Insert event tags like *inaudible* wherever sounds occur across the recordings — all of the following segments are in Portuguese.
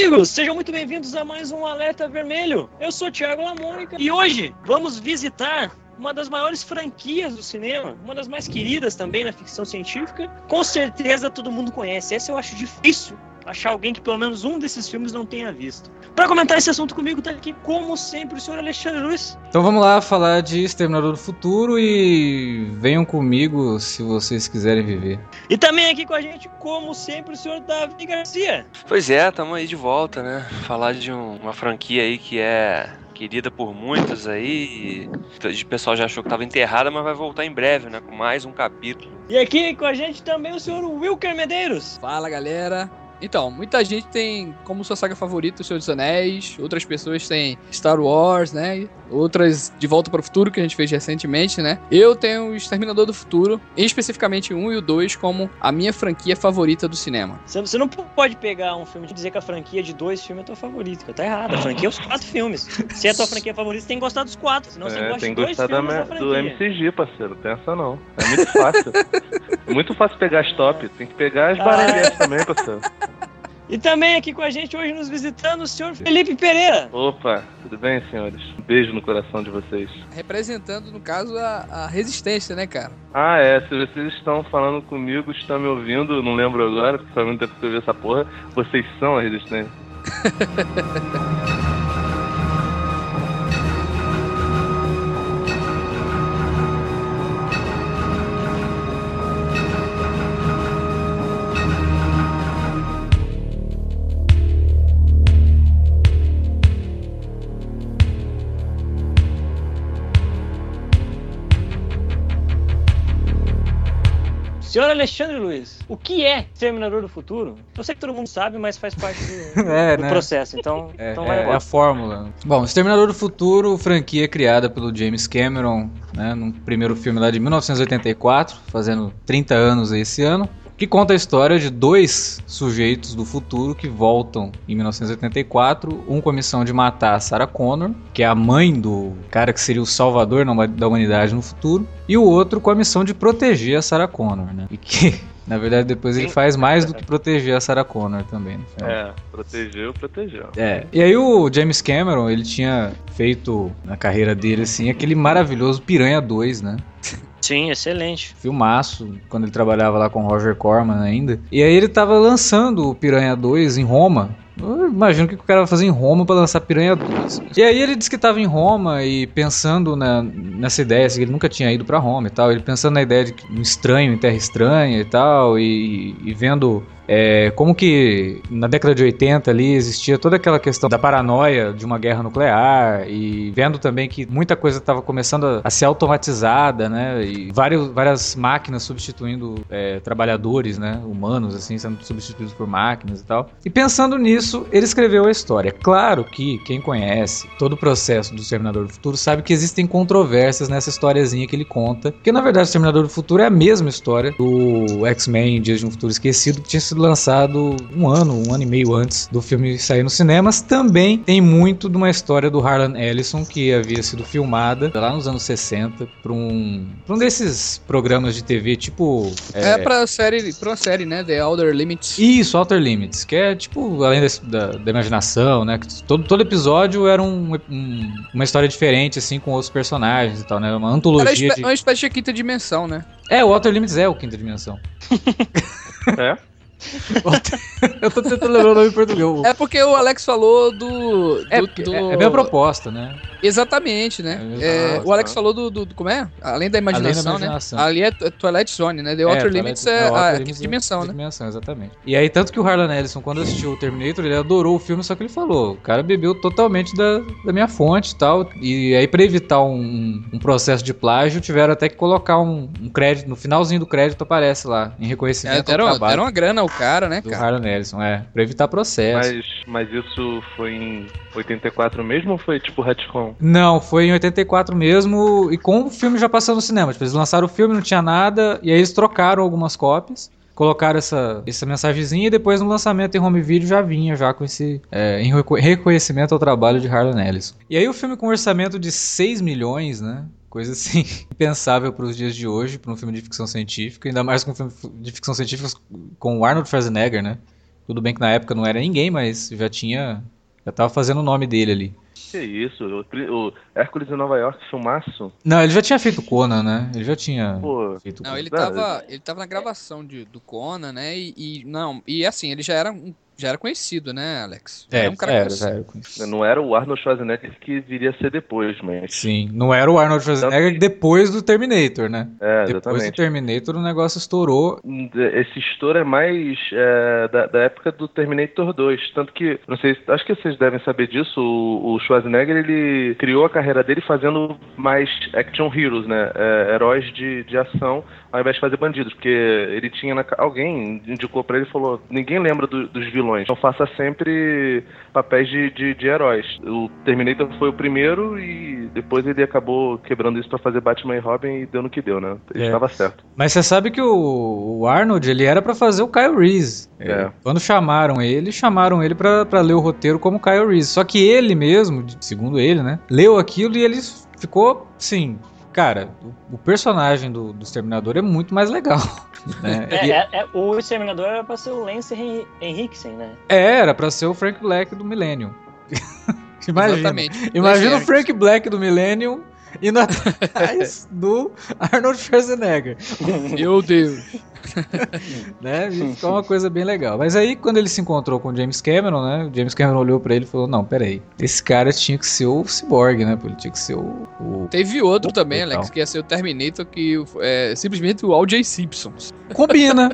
Amigos! Sejam muito bem-vindos a mais um Alerta Vermelho. Eu sou o Thiago Lamônica e hoje vamos visitar uma das maiores franquias do cinema, uma das mais queridas também na ficção científica. Com certeza todo mundo conhece. Essa eu acho difícil achar alguém que pelo menos um desses filmes não tenha visto. Para comentar esse assunto comigo tá aqui, como sempre, o senhor Alexandre Luiz. Então vamos lá falar de Exterminador do Futuro e venham comigo se vocês quiserem viver. E também aqui com a gente, como sempre, o senhor Davi Garcia. Pois é, estamos aí de volta, né? Falar de um, uma franquia aí que é querida por muitos aí. O pessoal já achou que estava enterrada, mas vai voltar em breve, né? Com mais um capítulo. E aqui com a gente também o senhor Wilker Medeiros. Fala galera, então, muita gente tem como sua saga favorita o Senhor dos Anéis, outras pessoas têm Star Wars, né? Outras De Volta para o Futuro, que a gente fez recentemente, né? Eu tenho o Exterminador do Futuro, especificamente o 1 e o 2, como a minha franquia favorita do cinema. Você não pode pegar um filme e dizer que a franquia de dois filmes é tua favorita, cara. Tá errado. A franquia é os quatro filmes. Se é a tua *laughs* franquia favorita, você tem que gostar dos quatro. Senão é, você gosta tem de que dois gostar filmes da, da do. MCG, parceiro. Pensa não. É muito fácil. é muito fácil pegar as top. Tem que pegar as Ah. baralhas também, parceiro. E também aqui com a gente hoje nos visitando o senhor Felipe Pereira. Opa, tudo bem, senhores? Um beijo no coração de vocês. Representando, no caso, a, a resistência, né, cara? Ah, é. Se vocês estão falando comigo, estão me ouvindo, não lembro agora, porque faz muito tempo que eu vi essa porra. Vocês são a resistência. *laughs* Senhor Alexandre Luiz, o que é Terminador do Futuro? Eu sei que todo mundo sabe, mas faz parte do, *laughs* É, do né? processo. Então, É, então vai é- é a fórmula. Bom, Exterminador do Futuro, franquia criada pelo James Cameron, né, no primeiro filme lá de 1984, fazendo 30 anos esse ano, que conta a história de dois sujeitos do futuro que voltam em 1984, um com a missão de matar a Sarah Connor, que é a mãe do cara que seria o salvador da humanidade no futuro, e o outro com a missão de proteger a Sarah Connor, né? E que, *laughs* na verdade, depois ele faz mais do que proteger a Sarah Connor também. No final. É, protegeu, protegeu. É. E aí o James Cameron, ele tinha feito na carreira dele assim aquele maravilhoso Piranha 2, né? *laughs* Sim, excelente. Filmaço, quando ele trabalhava lá com Roger Corman ainda. E aí ele tava lançando o Piranha 2 em Roma. Eu imagino o que o cara vai fazer em Roma pra lançar Piranha 2. E aí ele disse que tava em Roma e pensando na- nessa ideia, assim, que ele nunca tinha ido pra Roma e tal. Ele pensando na ideia de um estranho em terra estranha e tal. E, e vendo é, como que na década de 80 ali existia toda aquela questão da paranoia de uma guerra nuclear e vendo também que muita coisa estava começando a, a ser automatizada, né? E vários, várias máquinas substituindo é, trabalhadores, né? Humanos, assim, sendo substituídos por máquinas e tal. E pensando nisso, ele escreveu a história. Claro que quem conhece todo o processo do Exterminador do Futuro sabe que existem controvérsias nessa historiazinha que ele conta. Porque na verdade o Exterminador do Futuro é a mesma história do X-Men Dias de um Futuro Esquecido, que tinha sido lançado um ano, um ano e meio antes do filme sair nos cinemas. Também tem muito de uma história do Harlan Ellison, que havia sido filmada lá nos anos 60 para um, pra um desses programas de TV, tipo. É, pra série, pra uma série, né? The Outer Limits. Isso, Outer Limits, que é tipo, além desse- da, da imaginação, né? Todo, todo episódio era um- um- uma história diferente, assim, com outros personagens e tal, né? Uma Era antologia espe- de. uma espécie de quinta dimensão, né? É, o Outer Limits é o Quinta Dimensão. *laughs* É? *laughs* Eu tô tentando lembrar o nome em português. É porque o Alex falou do. É, do, é, é a mesma proposta, né? Exatamente, né? É, É, o Alex tá. falou do, do, do- Como é? Além da imaginação, imaginação. né? Ali é Twilight Zone, né? The Outer É, Limits Twilight- é, a Limits quinta é dimensão, né? dimensão, exatamente. E aí, tanto que o Harlan Ellison, quando assistiu o Terminator, ele adorou o filme, só que ele falou, o cara bebeu totalmente da, da minha fonte e tal. E aí, pra evitar um, um processo de plágio, tiveram até que colocar um, um crédito, no finalzinho do crédito aparece lá, em É, reconhecimento ao deram, trabalho deram uma grana ao cara, né, do cara? Harlan Ellison, é, pra evitar processo. Mas, mas isso foi em 84 mesmo ou foi tipo retcon? Não, foi em 84 mesmo, e com o filme já passando no cinema. Tipo, eles lançaram o filme, não tinha nada, e aí eles trocaram algumas cópias, colocaram essa, essa mensagenzinha, e depois no lançamento em home video já vinha já com esse é, em reco- reconhecimento ao trabalho de Harlan Ellison. E aí o filme com um orçamento de 6 milhões, né? Coisa assim, *laughs* impensável para os dias de hoje, para um filme de ficção científica, ainda mais com um filme de ficção científica com o Arnold Schwarzenegger, né? Tudo bem que na época não era ninguém, mas já tinha. Já tava fazendo o nome dele ali. Que isso, o, o Hércules em Nova York, filmaço. Não, ele já tinha feito Conan, né? Ele já tinha Pô, feito Não, Conan. ele tava, ele tava na gravação de, do Conan, né? E, e- não, e assim, ele já era um- já era conhecido, né, Alex? É, era um cara era, era conhecido. não era o Arnold Schwarzenegger que viria a ser depois, mas. Sim, não era o Arnold Schwarzenegger depois do Terminator, né? É, Depois do. Terminator o negócio estourou. Esse estouro é mais é, da, da época do Terminator 2. Tanto que, não sei, acho que vocês devem saber disso. O, o Schwarzenegger ele criou a carreira dele fazendo mais action heroes, né? É, heróis de, de ação, ao invés de fazer bandidos. Porque ele tinha. Na, alguém indicou pra ele e falou: ninguém lembra do- dos vilões. Então faça sempre papéis de, de, de heróis. O Terminator foi o primeiro e depois ele acabou quebrando isso pra fazer Batman e Robin e deu no que deu, né? Ele É. estava certo. Mas você sabe que o, o Arnold, ele era pra fazer o Kyle Reese. É. Quando chamaram ele, chamaram ele pra ler o roteiro como Kyle Reese. Só que ele mesmo, segundo ele, né, leu aquilo e ele ficou, sim, cara, o, o personagem do, do Exterminador é muito mais legal. *laughs* né? É, E- é- é- o Exterminador era pra ser o Lance Hen- Henriksen, né? é, era pra ser o Frank Black do Millennium. *laughs* Imagina. Exatamente. Imagina o Frank Black do Millennium indo atrás do Arnold Schwarzenegger. Meu Deus. *laughs* né? Ficou uma coisa bem legal. Mas aí, quando ele se encontrou com o James Cameron, né? O James Cameron olhou pra ele e falou: Não, peraí, esse cara tinha que ser o Cyborg, né? Ele tinha que ser o. o- Teve outro Opa, também. Alex, que ia ser o Terminator, que é simplesmente o Al.J. Simpson. Combina,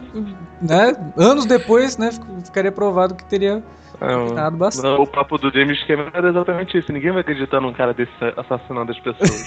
né? Anos depois, né? fic- Ficaria provado que teria É, bastante. Não, o papo do James Cameron era exatamente isso. Ninguém vai acreditar num cara desse assassinando as pessoas.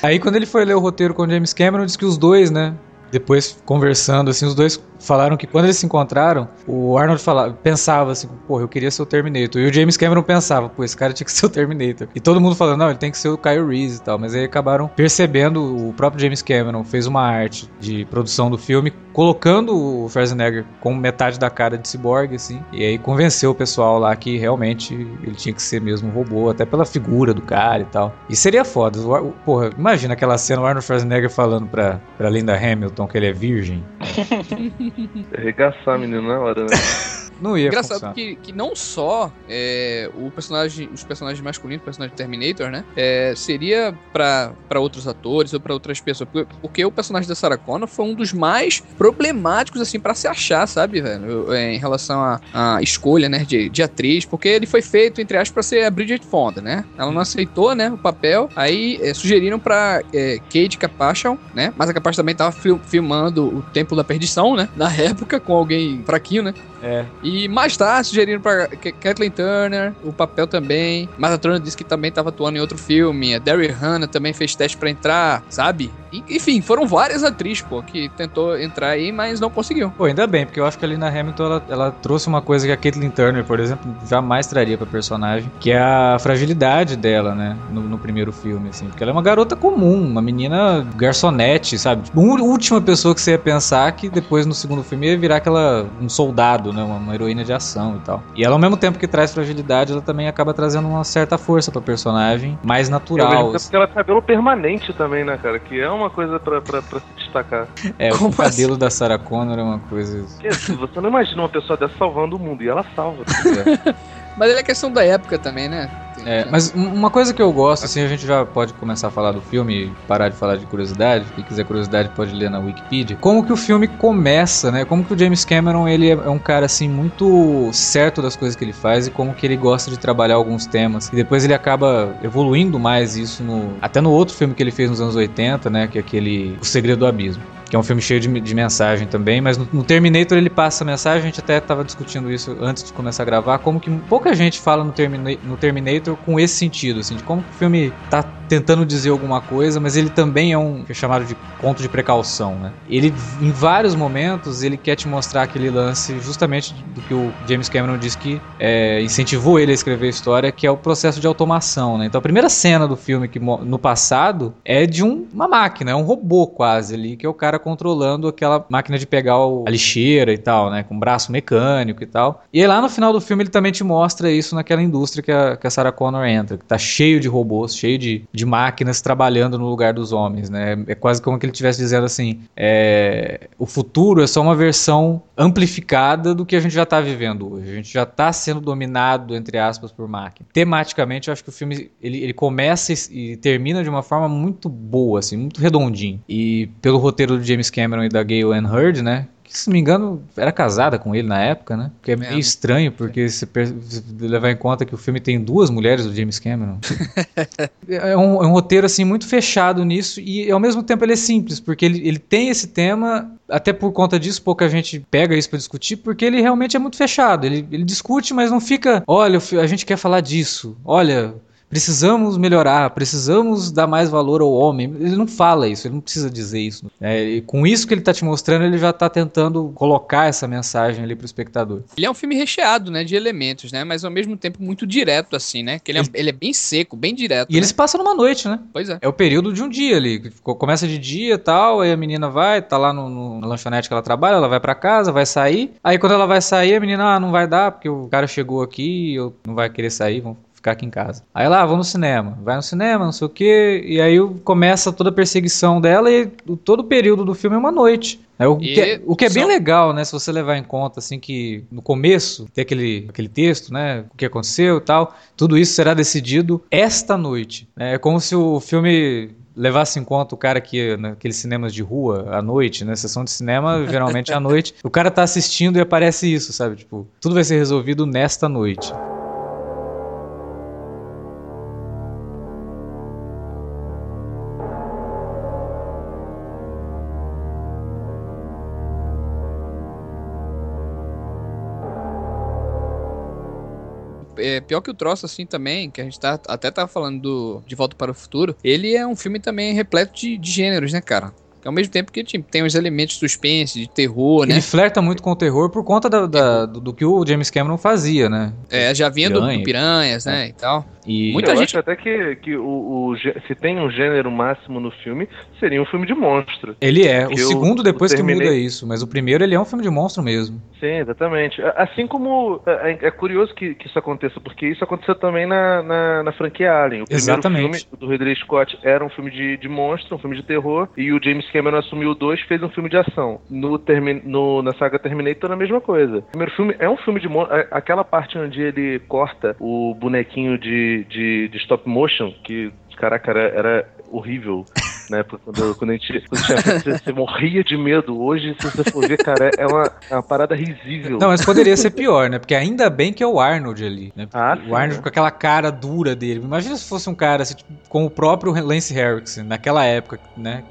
*laughs* Aí, quando ele foi ler o roteiro com o James Cameron, disse que os dois, né? Depois, conversando, assim, os dois falaram que quando eles se encontraram, o Arnold falava, pensava assim, porra, eu queria ser o Terminator. E o James Cameron pensava, pô, esse cara tinha que ser o Terminator. E todo mundo falando, não, ele tem que ser o Kyle Reese e tal. Mas aí acabaram percebendo, o próprio James Cameron fez uma arte de produção do filme, colocando o Schwarzenegger com metade da cara de cyborg, assim. E aí convenceu o pessoal lá que realmente ele tinha que ser mesmo um robô, até pela figura do cara e tal. E seria foda. Porra, imagina aquela cena, o Arnold Schwarzenegger falando pra, pra Linda Hamilton que ele é virgem. *laughs* Arregaçar a menina na hora, né? *laughs* Não ia Engraçado funcionar. que, que não só é, o personagem, os personagens masculinos, o personagem Terminator, né? é, seria pra pra outros atores ou pra outras pessoas. Porque, porque o personagem da Sarah Connor foi um dos mais problemáticos, assim, pra se achar, sabe, velho? É, em relação à à escolha, né, de, de atriz. Porque ele foi feito, entre aspas, pra ser a Bridget Fonda, né? Ela não aceitou, né, o papel. Aí é, sugeriram pra é, Kate Capachon, né? Mas a Capachon também tava fil- filmando o Templo da Perdição, né? Na época, com alguém fraquinho, né? É. E mais tarde sugeriram pra Ka- Kathleen Turner o papel também. Mas a Turner disse que também estava atuando em outro filme. A Daryl Hannah também fez teste pra entrar, sabe? E- enfim, foram várias atrizes, pô, que tentou entrar aí, mas não conseguiu. Pô, ainda bem, porque eu acho que a Linda Hamilton ela, ela trouxe uma coisa que a Caitlyn Turner, por exemplo, jamais traria pra personagem, que é a fragilidade dela, né, no, no primeiro filme, assim, porque ela é uma garota comum, uma menina garçonete, sabe? Tipo, última pessoa que você ia pensar que depois no segundo filme ia virar aquela um soldado, né, uma, uma heroína de ação e tal. E ela ao mesmo tempo que traz fragilidade, ela também acaba trazendo uma certa força pra personagem, mais natural. tempo assim. que ela tem cabelo permanente também, né, cara? Que é uma coisa pra, pra, pra se destacar. É, o Como cabelo da Sarah Connor é uma coisa Porque assim, você não imagina uma pessoa dessa salvando o mundo, e ela salva. *laughs* né? Mas ele é questão da época também, né? É, mas um- uma coisa que eu gosto, assim, a gente já pode começar a falar do filme e parar de falar de curiosidade. Quem quiser curiosidade pode ler na Wikipedia. Como que o filme começa, né? Como que o James Cameron, ele é é um cara, assim, muito certo das coisas que ele faz e como que ele gosta de trabalhar alguns temas. E depois ele acaba evoluindo mais isso no... Até no outro filme que ele fez nos anos 80, né? Que é aquele O Segredo do Abismo. Que é um filme cheio de, de mensagem também, mas no, no Terminator ele passa mensagem, a gente até estava discutindo isso antes de começar a gravar, como que pouca gente fala no, Termina- no Terminator com esse sentido, assim, de como o filme tá tentando dizer alguma coisa, mas ele também é um é chamado de conto de precaução, né? Ele, em vários momentos, ele quer te mostrar aquele lance justamente do que o James Cameron disse que é, incentivou ele a escrever a história, que é o processo de automação, né? Então a primeira cena do filme que no passado é de um- uma máquina, é um robô quase ali, que é o cara controlando aquela máquina de pegar o- a lixeira e tal, né? Com braço mecânico e tal. E aí lá no final do filme ele também te mostra isso naquela indústria que a, que a Sarah Connor entra, que tá cheio de robôs, cheio de, de máquinas trabalhando no lugar dos homens, né? É quase como que ele estivesse dizendo assim, é, o futuro é só uma versão amplificada do que a gente já está vivendo hoje. A gente já está sendo dominado, entre aspas, por máquina. Tematicamente, eu acho que o filme ele, ele começa e, e termina de uma forma muito boa, assim, muito redondinho. E pelo roteiro do James Cameron e da Gail Ann Hurd, né? que, se não me engano, era casada com ele na época, né? Que é meio estranho, porque se levar em conta que o filme tem duas mulheres do James Cameron. *laughs* é, um, é, um, roteiro, assim, muito fechado nisso e, ao mesmo tempo, ele é simples, porque ele, ele tem esse tema, até por conta disso, pouca gente pega isso para discutir, porque ele realmente é muito fechado. Ele, ele discute, mas não fica, olha, a gente quer falar disso, olha precisamos melhorar, precisamos dar mais valor ao homem. Ele não fala isso, ele não precisa dizer isso. É, com isso que ele está te mostrando, ele já está tentando colocar essa mensagem ali pro espectador. Ele é um filme recheado, né, de elementos, né, mas ao mesmo tempo muito direto, assim, né, que ele, é, ele é bem seco, bem direto. E né? ele se passa numa noite, né? Pois é. É o período de um dia ali, começa de dia e tal, aí a menina vai, tá lá no, no, na lanchonete que ela trabalha, ela vai para casa, vai sair, aí quando ela vai sair, a menina, ah, não vai dar, porque o cara chegou aqui, eu não vai querer sair, vamos ficar aqui em casa. Aí lá, vamos no cinema. Vai no cinema, não sei o quê. E aí começa toda a perseguição dela e todo o período do filme é uma noite. É, o, que é, o que é bem legal, né? Se você levar em conta, assim, que no começo tem aquele, aquele texto, né? O que aconteceu e tal. Tudo isso será decidido esta noite. É como se o filme levasse em conta o cara que naqueles cinemas de rua à noite, né? Sessão de cinema, *laughs* geralmente à noite. O cara tá assistindo e aparece isso, sabe? Tipo, tudo vai ser resolvido nesta noite. Pior que o troço, assim, também, que a gente tá, até tava falando do De Volta para o Futuro, ele é um filme também repleto de, de gêneros, né, cara? Ao mesmo tempo que tipo, tem os elementos de suspense, de terror, né? Ele flerta muito com o terror por conta da, da, do, do, que o James Cameron fazia, né? É, já vinha do, do Piranhas, né, é. e tal. E Muita eu gente... acho até que, que o, o, se tem um gênero máximo no filme, seria um filme de monstro. Ele é. O segundo depois terminei... que muda isso, mas o primeiro ele é um filme de monstro mesmo. Sim, exatamente. Assim como é, é, é curioso que, que, isso aconteça, porque isso aconteceu também na, na, na franquia Alien. O exatamente. filme do Ridley Scott era um filme de, de monstro, um filme de terror, e o James Cameron assumiu dois fez um filme de ação. No, termi... no na saga Terminator a mesma coisa. O primeiro filme é um filme de monstro. Aquela parte onde ele corta o bonequinho de de, de, stop motion, que, caraca, era, era horrível né? Quando, quando a gente, quando tinha, você, você, morria de medo. Hoje, se você for ver, cara, é uma, é uma parada risível. Não, mas poderia ser pior, né? Porque ainda bem que é o Arnold ali, né? Ah, o Arnold né? com aquela cara dura dele. Imagina se fosse um cara assim, tipo, com o próprio Lance Harrison, naquela época, né? *laughs*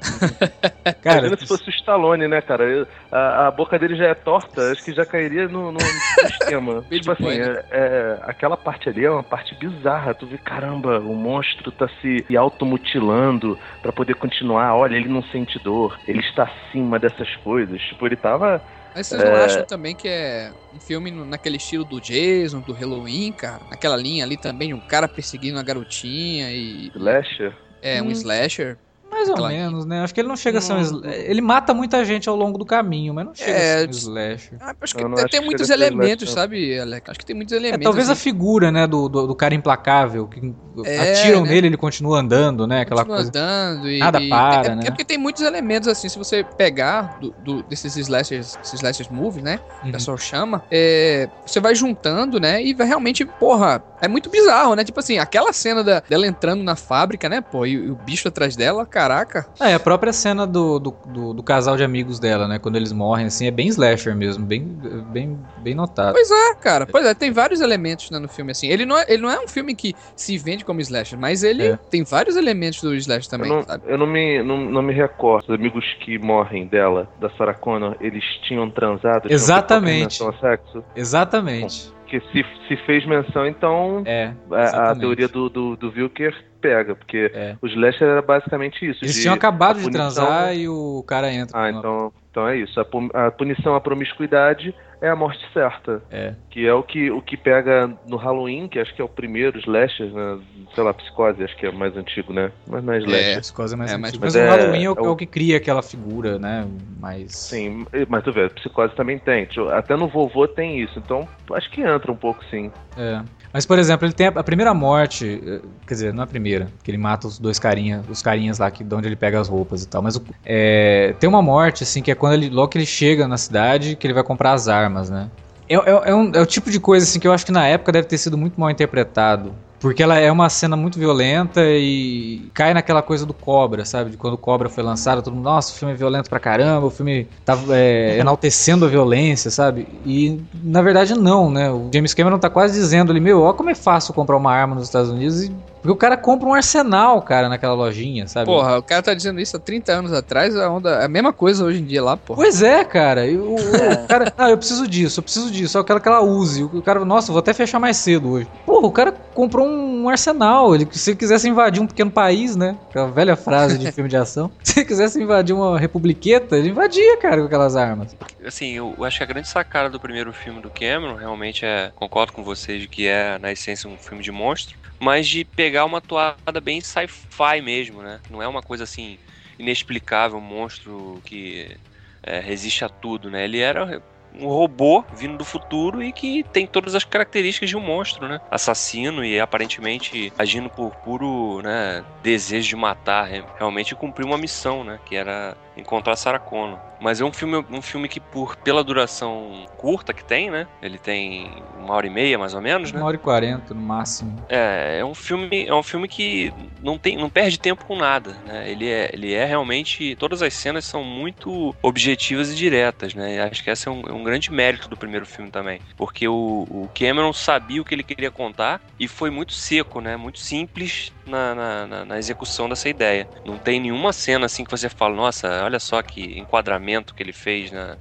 Cara, Imagina se fosse o Stallone, né, cara? A, a boca dele já é torta, acho que já cairia no, no sistema. *laughs* tipo assim, é, é, aquela parte ali é uma parte bizarra. Tu vê, caramba, o monstro tá se automutilando para poder continuar, olha, ele não sente dor, ele está acima dessas coisas. Tipo, ele tava. Mas vocês não é... acham também que é um filme naquele estilo do Jason, do Halloween, cara? Naquela linha ali também, um cara perseguindo a garotinha e. Slasher? É, um hum. slasher. Mais ou menos, né? Acho que ele não chega a ser um slasher. Ele mata muita gente ao longo do caminho, mas não chega é, a ser um slasher. Ah, acho que tem, muitos elementos, sabe, Alex? Acho que tem muitos é, elementos. É, talvez assim. a figura, né, do, do, do cara implacável, que é, atiram né? nele ele continua andando, né? Aquela continua coisa. andando e. Nada para, é, né? É porque tem muitos elementos, assim, se você pegar do, do desses slashers, esses slashers movies, né? Uhum. O pessoal chama, é, você vai juntando, né? E vai realmente, porra, é muito bizarro, né? Tipo assim, aquela cena da, dela entrando na fábrica, né? Pô, e, e o bicho atrás dela, caraca. É, a própria cena do, do, do, do, casal de amigos dela, né? Quando eles morrem, assim, é bem slasher mesmo, bem, bem, bem notado. Pois é, cara. Pois é, tem vários elementos né, no filme, assim. Ele não, é, ele não é um filme que se vende como slasher, mas ele é. tem vários elementos do slasher também, eu não, sabe? Eu não me, não, não me recordo. Os amigos que morrem dela, da Sarah Connor, eles tinham transado? Exatamente. Tinham sexo? Exatamente. Bom, porque se, se fez menção, então é, a, a, teoria do, do, do Wilker pega, porque é. o slasher era basicamente isso. Eles tinham acabado de transar e o cara entra. Ah, então, então é isso. A, a punição à promiscuidade é a morte certa. É. Que é o que, o que pega no Halloween, que acho que é o primeiro slasher, né? Sei lá, Psicose, acho que é mais antigo, né? Mas não é slasher. As coisas mais É, antigas. mas- Mas, mas o é- Halloween é o, é o- é o que cria aquela figura, né? Mais. Sim, mas tu vê, Psicose também tem. Até no vovô tem isso. Então, acho que entra um pouco sim. É. Mas, por exemplo, ele tem a, a primeira morte, eh, quer dizer, não é a primeira, que ele mata os dois carinhas, os carinhas lá que, de onde ele pega as roupas e tal. Mas o- é, tem uma morte, assim, que é quando ele, logo que ele chega na cidade, que ele vai comprar as armas, né? É, é- é um- é o tipo de coisa, assim, que eu acho que na época deve ter sido muito mal interpretado. Porque ela é uma cena muito violenta e cai naquela coisa do Cobra, sabe? De quando o Cobra foi lançado, todo mundo, nossa, o filme é violento pra caramba, o filme tá é, *laughs* enaltecendo a violência, sabe? E na verdade não, né? O James Cameron tá quase dizendo ali, meu, ó como é fácil comprar uma arma nos Estados Unidos e porque o cara compra um arsenal, cara, naquela lojinha, sabe? Porra, o cara tá dizendo isso há 30 anos atrás, a onda é a mesma coisa hoje em dia lá, porra. Pois é, cara. E o, o cara, ah, eu preciso disso, eu preciso disso, eu quero que ela use. O cara, nossa, vou até fechar mais cedo hoje. Porra, o cara comprou um arsenal. Ele, se ele quisesse invadir um pequeno país, né? Aquela velha frase de filme de ação. *laughs* Se ele quisesse invadir uma republiqueta, ele invadia, cara, com aquelas armas. Assim, eu acho que a grande sacada do primeiro filme do Cameron realmente é, concordo com vocês, de que é, na essência, um filme de monstro, mas de pegar uma toada bem sci-fi mesmo, né? Não é uma coisa assim, inexplicável, um monstro que é, resiste a tudo, né? Ele era um robô vindo do futuro e que tem todas as características de um monstro, né? Assassino e aparentemente agindo por puro né, desejo de matar, re- realmente cumprir uma missão, né? Que era encontrar Sarah Connor. Mas é um filme, um filme que, por, pela duração curta que tem, né? Ele tem uma hora e meia, mais ou menos, né? Uma hora e quarenta no máximo. É, é um filme, é um filme que não tem, não perde tempo com nada, né? Ele é, ele é realmente, todas as cenas são muito objetivas e diretas, né? E acho que esse é um, é um grande mérito do primeiro filme também, porque o, o Cameron sabia o que ele queria contar e foi muito seco, né? Muito simples na, na, na- na execução dessa ideia. Não tem nenhuma cena assim que você fala, nossa, olha só que enquadramento que ele fez, né?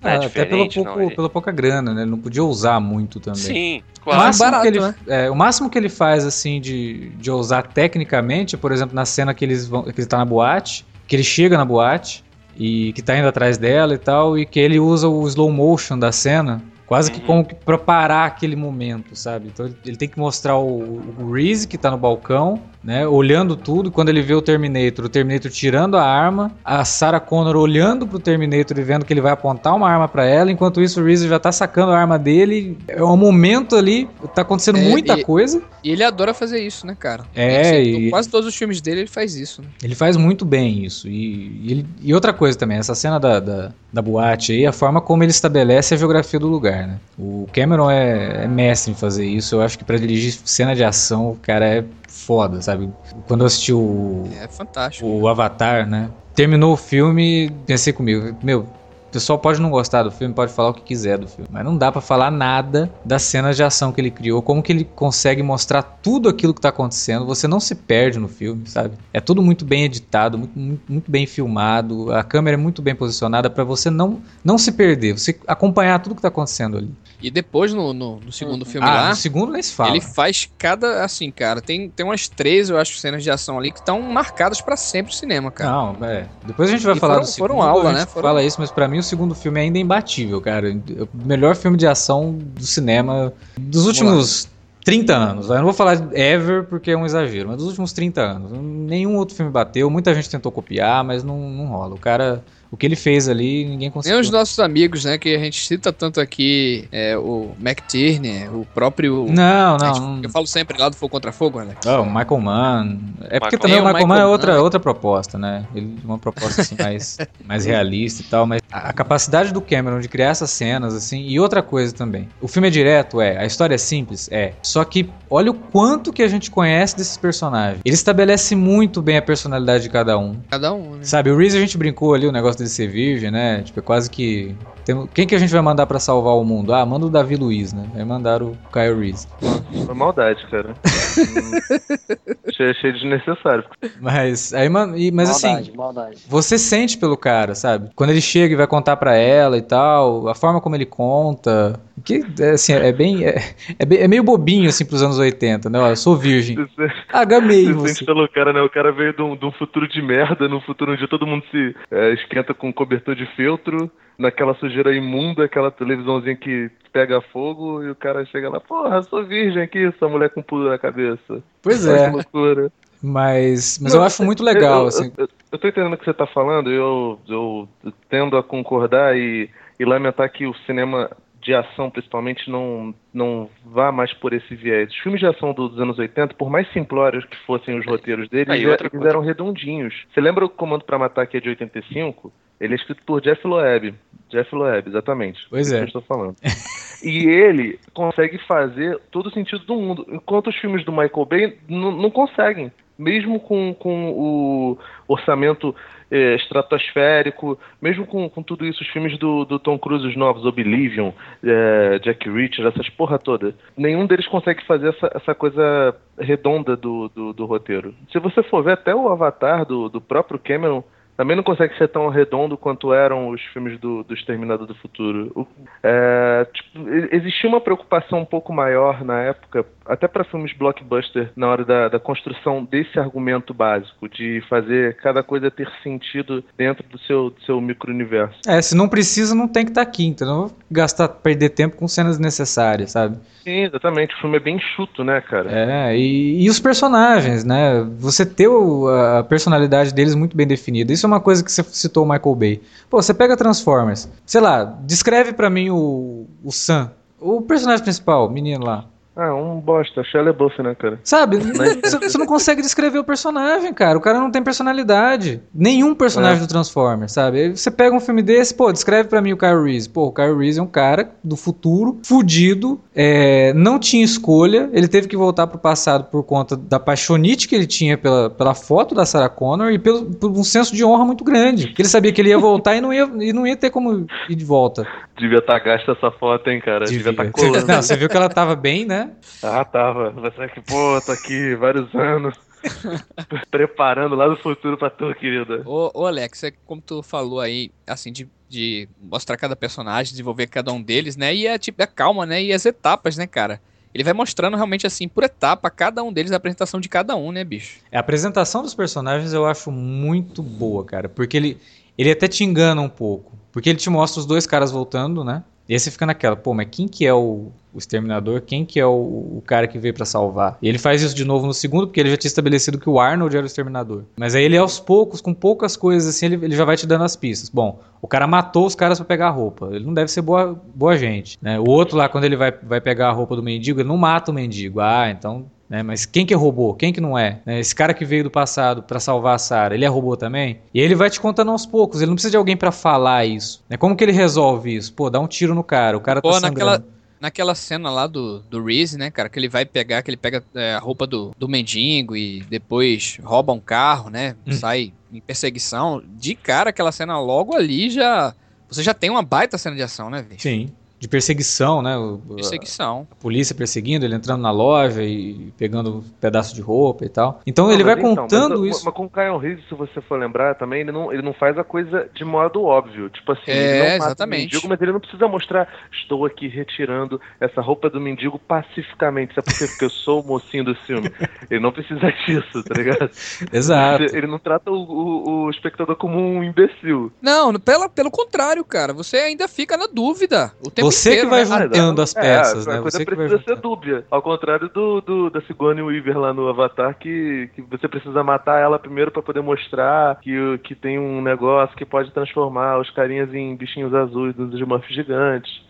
Não é Ah, até pelo diferente, pouco, não. Ele- pela pouca grana, né? Ele não podia usar muito também. Sim, O claro. máximo, barato, que ele, né? é, o máximo que ele faz, assim, de, de ousar tecnicamente, por exemplo, na cena que, eles vão, que ele tá na boate, que ele chega na boate e que tá indo atrás dela e tal, e que ele usa o slow motion da cena, quase que Uhum. como que pra parar aquele momento, sabe? Então ele- tem que mostrar o, o Reese, que tá no balcão, né, olhando tudo, quando ele vê o Terminator, o Terminator tirando a arma, a Sarah Connor olhando pro Terminator e vendo que ele vai apontar uma arma pra ela, enquanto isso o Reese já tá sacando a arma dele, é um momento ali, tá acontecendo É, muita e- coisa, E ele adora fazer isso, né, cara? É, Assim, e- Quase todos os filmes dele ele faz isso, né? Ele faz muito bem isso. E, e ele- e outra coisa também, essa cena da, da, da boate aí, a forma como ele estabelece a geografia do lugar, né? O Cameron é, é mestre em fazer isso. Eu acho que pra dirigir cena de ação, o cara é foda, sabe? Quando eu assisti o, É fantástico. o Avatar, né? Terminou o filme, pensei comigo, meu, o pessoal pode não gostar do filme, pode falar o que quiser do filme, mas não dá pra falar nada das cenas de ação que ele criou, como que ele consegue mostrar tudo aquilo que tá acontecendo, você não se perde no filme, sabe? É tudo muito bem editado, muito, muito, muito bem filmado, a câmera é muito bem posicionada pra você não, não se perder, você acompanhar tudo que tá acontecendo ali. E depois, no, no, no segundo filme Ah, lá, no segundo nem se fala. ele faz cada. Assim, cara, tem, tem umas três, eu acho, cenas de ação ali que estão marcadas pra sempre no cinema, cara. Não, é. Depois a gente vai E falar foram- do foram segundo, aula, a gente né? Foram- fala isso, mas pra mim o segundo filme é ainda imbatível, cara. O melhor filme de ação do cinema dos últimos 30 anos. Eu não vou falar ever porque é um exagero, mas dos últimos 30 anos. Nenhum outro filme bateu, muita gente tentou copiar, mas não, não rola. O cara, o que ele fez ali, ninguém Nem conseguiu. os nossos amigos, né, que a gente cita tanto aqui, é, o McTierney, o próprio... Não, gente- não. não. Eu falo sempre lá do Fogo Contra Fogo, Alex. Oh, o Michael Mann. É porque Michael- também o Tem o Michael Mann é Michael outra, Mann. outra proposta, né? Ele uma proposta assim mais, *laughs* mais realista e tal, mas a, a capacidade do Cameron de criar essas cenas assim, e outra coisa também. O filme é direto, é, a história é simples, é. Só que olha o quanto que a gente conhece desses personagens. Ele estabelece muito bem a personalidade de cada um. Cada um, né? Sabe, o Reese a gente brincou ali o negócio dele ser virgem, né? Tipo, é quase que tem- quem que a gente vai mandar pra salvar o mundo? Ah, manda o Davi Luiz, né? Aí mandaram o Kyle Reese. Foi maldade, cara. *laughs* Hum, achei, achei desnecessário. Mas aí, mas assim, maldade, maldade. Você sente pelo cara, sabe? Quando ele chega e vai contar pra ela e tal, a forma como ele conta. Que, é, assim, é bem, é, é, bem- é meio bobinho, assim, pros anos 80, né? Ó, eu sou virgem. Você- Ah, gamei *laughs* você. sente pelo cara, né? O cara veio de um, de um futuro de merda, num futuro onde todo mundo se é, esquenta com cobertor de feltro, naquela sujeira imunda, aquela televisãozinha que pega fogo, e o cara chega lá, porra, sou virgem aqui, essa mulher com pulo na cabeça. Pois é, Que loucura. mas, mas eu acho muito legal, eu, assim. Eu, eu, eu tô entendendo o que você tá falando, eu, eu tendo a concordar e, e lamentar que o cinema de ação, principalmente, não, não vá mais por esse viés. Os filmes de ação do- dos anos 80, por mais simplórios que fossem os roteiros deles, Aí, eles, outra eles coisa. eram redondinhos. Você lembra o Comando para Matar, que é de 85? Ele é escrito por Jeff Loeb. Jeff Loeb, exatamente. Pois é. que eu estou falando. *laughs* E ele consegue fazer todo o sentido do mundo, enquanto os filmes do Michael Bay não conseguem. Mesmo com, com o orçamento eh, estratosférico, mesmo com, com tudo isso, os filmes do, do Tom Cruise, os novos, Oblivion, eh, Jack Reacher, essas porra toda, nenhum deles consegue fazer essa, essa coisa redonda do, do, do roteiro. Se você for ver até o Avatar do, do próprio Cameron, também não consegue ser tão redondo quanto eram os filmes do, do Exterminador do Futuro. O- é, tipo, existia uma preocupação um pouco maior na época, até para filmes blockbuster, na hora da, da construção desse argumento básico, de fazer cada coisa ter sentido dentro do seu, do seu micro-universo. É, se não precisa, não tem que estar aqui, então não vou gastar, perder tempo com cenas necessárias, sabe? Sim, exatamente. O filme é bem chuto, né, cara? É, e, e os personagens, né? Você ter o- a personalidade deles muito bem definida. Isso é uma coisa que você citou o Michael Bay. Pô, você pega Transformers, sei lá, descreve pra mim o, o Sam, o personagem principal, menino lá. Ah, um bosta. Shia LaBeouf, né, cara? Sabe? Você você não consegue descrever o personagem, cara. O cara não tem personalidade. Nenhum personagem É. do Transformers, sabe? Você pega um filme desse, pô, descreve pra mim o Kyle Reese. Pô, o Kyle Reese é um cara do futuro, fudido, é, não tinha escolha. Ele teve que voltar pro passado por conta da paixonite que ele tinha pela, pela foto da Sarah Connor e pelo, por um senso de honra muito grande. Porque ele sabia que ele ia voltar e não ia, e não ia ter como ir de volta. Devia estar gasta essa foto, hein, cara? Devia estar Você- colando. não, você viu que ela tava bem, né? Ah, tava. Você que, pô, tô aqui vários anos. *laughs* preparando lá no futuro pra tu, querida. Ô, ô Alex, é como tu falou aí, assim, de, de mostrar cada personagem, desenvolver cada um deles, né? E é tipo, é calma, né? E as etapas, né, cara? Ele vai mostrando realmente assim, por etapa, cada um deles, a apresentação de cada um, né, bicho? A apresentação dos personagens eu acho muito boa, cara. Porque ele, ele até te engana um pouco. Porque ele te mostra os dois caras voltando, né? E aí você fica naquela, pô, mas quem que é o, o exterminador? Quem que é o, o cara que veio pra salvar? E ele faz isso de novo no segundo, porque ele já tinha estabelecido que o Arnold era o exterminador. Mas aí ele aos poucos, com poucas coisas assim, ele, ele já vai te dando as pistas. Bom, o cara matou os caras pra pegar a roupa. Ele não deve ser boa, boa gente, né? O outro lá, quando ele vai, vai pegar a roupa do mendigo, ele não mata o mendigo. Ah, então né? Mas quem que é robô? Quem que não é? Né? Esse cara que veio do passado pra salvar a Sarah, ele é robô também? E ele vai te contando aos poucos, ele não precisa de alguém pra falar isso. Né? Como que ele resolve isso? Pô, dá um tiro no cara, o cara Pô, tá sangrando. naquela cena lá do, do Reese, né, cara, que ele vai pegar, que ele pega é, a roupa do, do mendigo e depois rouba um carro, né, Hum. sai em perseguição. De cara, aquela cena logo ali já... Você já tem uma baita cena de ação, né, bicho? Sim. De perseguição, né? O- a- Perseguição. A polícia perseguindo, ele entrando na loja e pegando um pedaço de roupa e tal. Então Não, ele vai então, contando mas, isso. Mas com o Kyle Reese, se você for lembrar, também ele não, ele não faz a coisa de modo óbvio. Tipo assim, É, ele não mata exatamente. o mendigo, mas ele não precisa mostrar, estou aqui retirando essa roupa do mendigo pacificamente. Sabe por quê? Porque eu sou o mocinho do filme. ele não precisa *laughs* disso, tá ligado? *laughs* Exato. Ele não trata o, o- o espectador como um imbecil. Não, pelo, pelo contrário, cara. Você ainda fica na dúvida o tempo Você que inteiro, vai né? juntar. Juntando as peças, é, né? A coisa Você que vai precisa ser dúbia. Ao contrário do, do- da Sigourney Weaver lá no Avatar, que, que você precisa matar ela primeiro pra poder mostrar que, que tem um negócio que pode transformar os carinhas em bichinhos azuis dos Smurfs gigantes.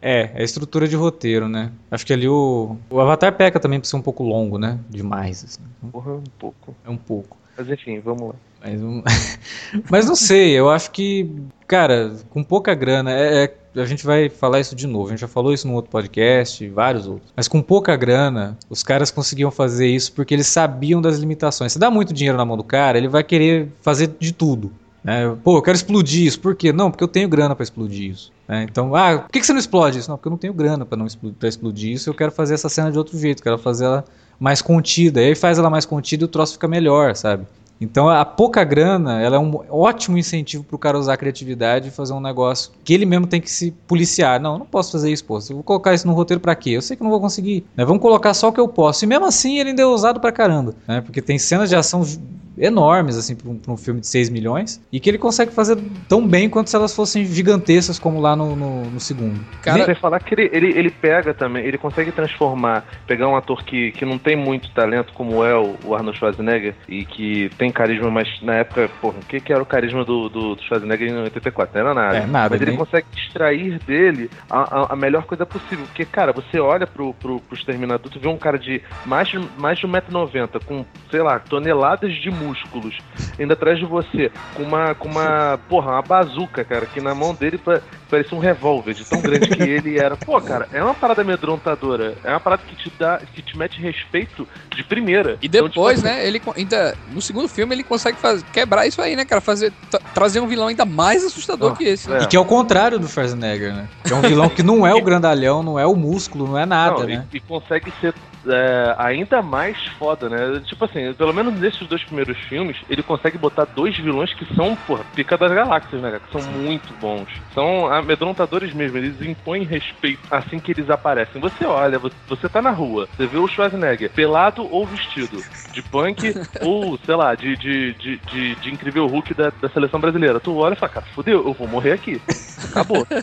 É, é a estrutura de roteiro, né? Acho que ali o. O Avatar peca também por ser um pouco longo, né? Demais. assim. Porra, um pouco. É um pouco. Mas enfim, vamos lá. Mas, um- *laughs* Mas não sei, eu acho que, cara, com pouca grana, é, é- a gente vai falar isso de novo. A gente já falou isso num outro podcast, vários outros. Mas com pouca grana, os caras conseguiam fazer isso porque eles sabiam das limitações. Se dá muito dinheiro na mão do cara, ele vai querer fazer de tudo. né? Pô, eu quero explodir isso. Por quê? Não, porque eu tenho grana pra explodir isso. né? Então, ah, por que que você não explode isso? Não, porque eu não tenho grana pra não explo- pra explodir isso. Eu quero fazer essa cena de outro jeito. Quero fazer ela mais contida. E aí faz ela mais contida e o troço fica melhor, sabe? Então a pouca grana, ela é um ótimo incentivo pro cara usar a criatividade e fazer um negócio que ele mesmo tem que se policiar. Não, eu não posso fazer isso, pô. Eu vou colocar isso no roteiro para quê? Eu sei que não vou conseguir. Né? Vamos colocar só o que eu posso. E mesmo assim ele ainda é usado pra caramba, né? Porque tem cenas de ação enormes, assim, para um, um, filme de 6 milhões, e que ele consegue fazer tão bem quanto se elas fossem gigantescas, como lá no, no, no segundo. Cara, você falar que ele, ele, ele pega também, ele consegue transformar, pegar um ator que, que não tem muito talento, como é o, o Arnold Schwarzenegger, e que tem carisma, mas na época, porra, o que, que era o carisma do, do, do Schwarzenegger em 84? Não era nada. É, nada mas ele nem... consegue extrair dele a, a, a, melhor coisa possível. Porque, cara, você olha pro, pro, pro Exterminador, tu vê um cara de mais, mais de 1,90m, com, sei lá, toneladas de músculos, ainda atrás de você, com uma, com uma, porra, uma bazuca, cara, que na mão dele parecia um revólver, de tão grande que ele era. Pô, cara, é uma parada amedrontadora, é uma parada que te dá, que te mete respeito de primeira. E depois, então, tipo, né, ele ainda, no segundo filme, ele consegue fazer, quebrar isso aí, né, cara, fazer, trazer um vilão ainda mais assustador oh, que esse. Né? E que é o contrário do Schwarzenegger, né? Que é um vilão que não é o grandalhão, não é o músculo, não é nada, não, né? E, e consegue ser é, ainda mais foda, né? Tipo assim, pelo menos nesses dois primeiros filmes, ele consegue botar dois vilões que são, porra, pica das galáxias, né, Que são muito bons. São amedrontadores mesmo, eles impõem respeito assim que eles aparecem. Você olha, você tá na rua, você vê o Schwarzenegger pelado ou vestido, de punk *laughs* ou, sei lá, de, de, de, de, de incrível Hulk da, da seleção brasileira. Tu olha e fala, cara, fodeu, eu vou morrer aqui. Acabou. *laughs*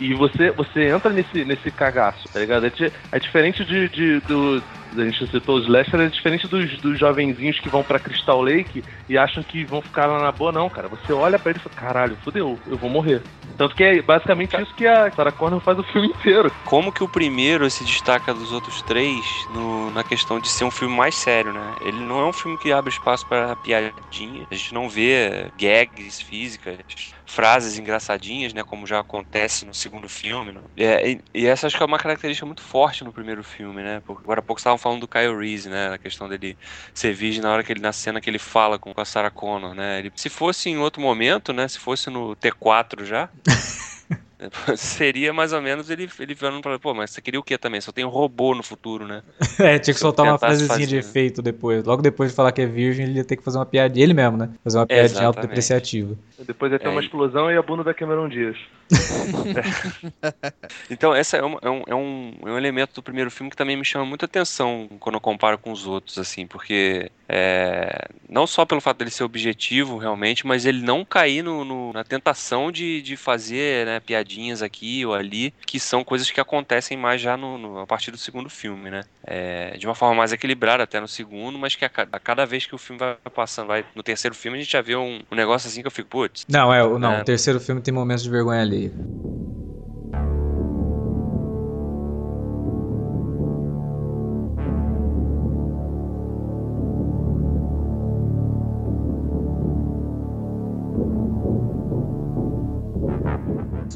E você, você entra nesse, nesse cagaço, tá ligado? É, é diferente de, de do, a gente citou os Lester, é diferente dos, dos jovenzinhos que vão para Crystal Lake e acham que vão ficar lá na boa, não, cara. Você olha para ele e fala, caralho, fodeu, eu vou morrer. Tanto que é basicamente isso que a Sarah Connor faz o filme inteiro. Como que o primeiro se destaca dos outros três no, na questão de ser um filme mais sério, né? Ele não é um filme que abre espaço para piadinha, a gente não vê gags físicas frases engraçadinhas, né? Como já acontece no segundo filme. Né? É, e, e, essa acho que é uma característica muito forte no primeiro filme, né? Porque agora há pouco estavam falando do Kyle Reese, né? A questão dele ser virgem na hora que ele, na cena que ele fala com a Sarah Connor, né? Ele, se fosse em outro momento, né? Se fosse no T4 já. *laughs* *laughs* Seria mais ou menos ele, ele falando pra pô, mas você queria o que também? Só tem um robô no futuro, né? *laughs* é, tinha que soltar uma frasezinha fazer, de né? efeito depois. Logo depois de falar que é virgem, ele ia ter que fazer uma piadinha, ele mesmo, né? Fazer uma piadinha autodepreciativa. Depois ia ter é, uma explosão e a bunda da Cameron Dias. *laughs* então, essa é, uma, é, um, é, um, é um elemento do primeiro filme que também me chama muita atenção quando eu comparo com os outros, assim, porque é, não só pelo fato dele ser objetivo realmente, mas ele não cair no, no, na tentação de, de fazer né, piadinhas aqui ou ali, que são coisas que acontecem mais já no, no a partir do segundo filme, né? É, de uma forma mais equilibrada até no segundo, mas que a, a, cada vez que o filme vai passando, vai no terceiro filme a gente já vê um, um negócio assim que eu fico, putz. Não, é, não, é, o terceiro filme tem momentos de vergonha değil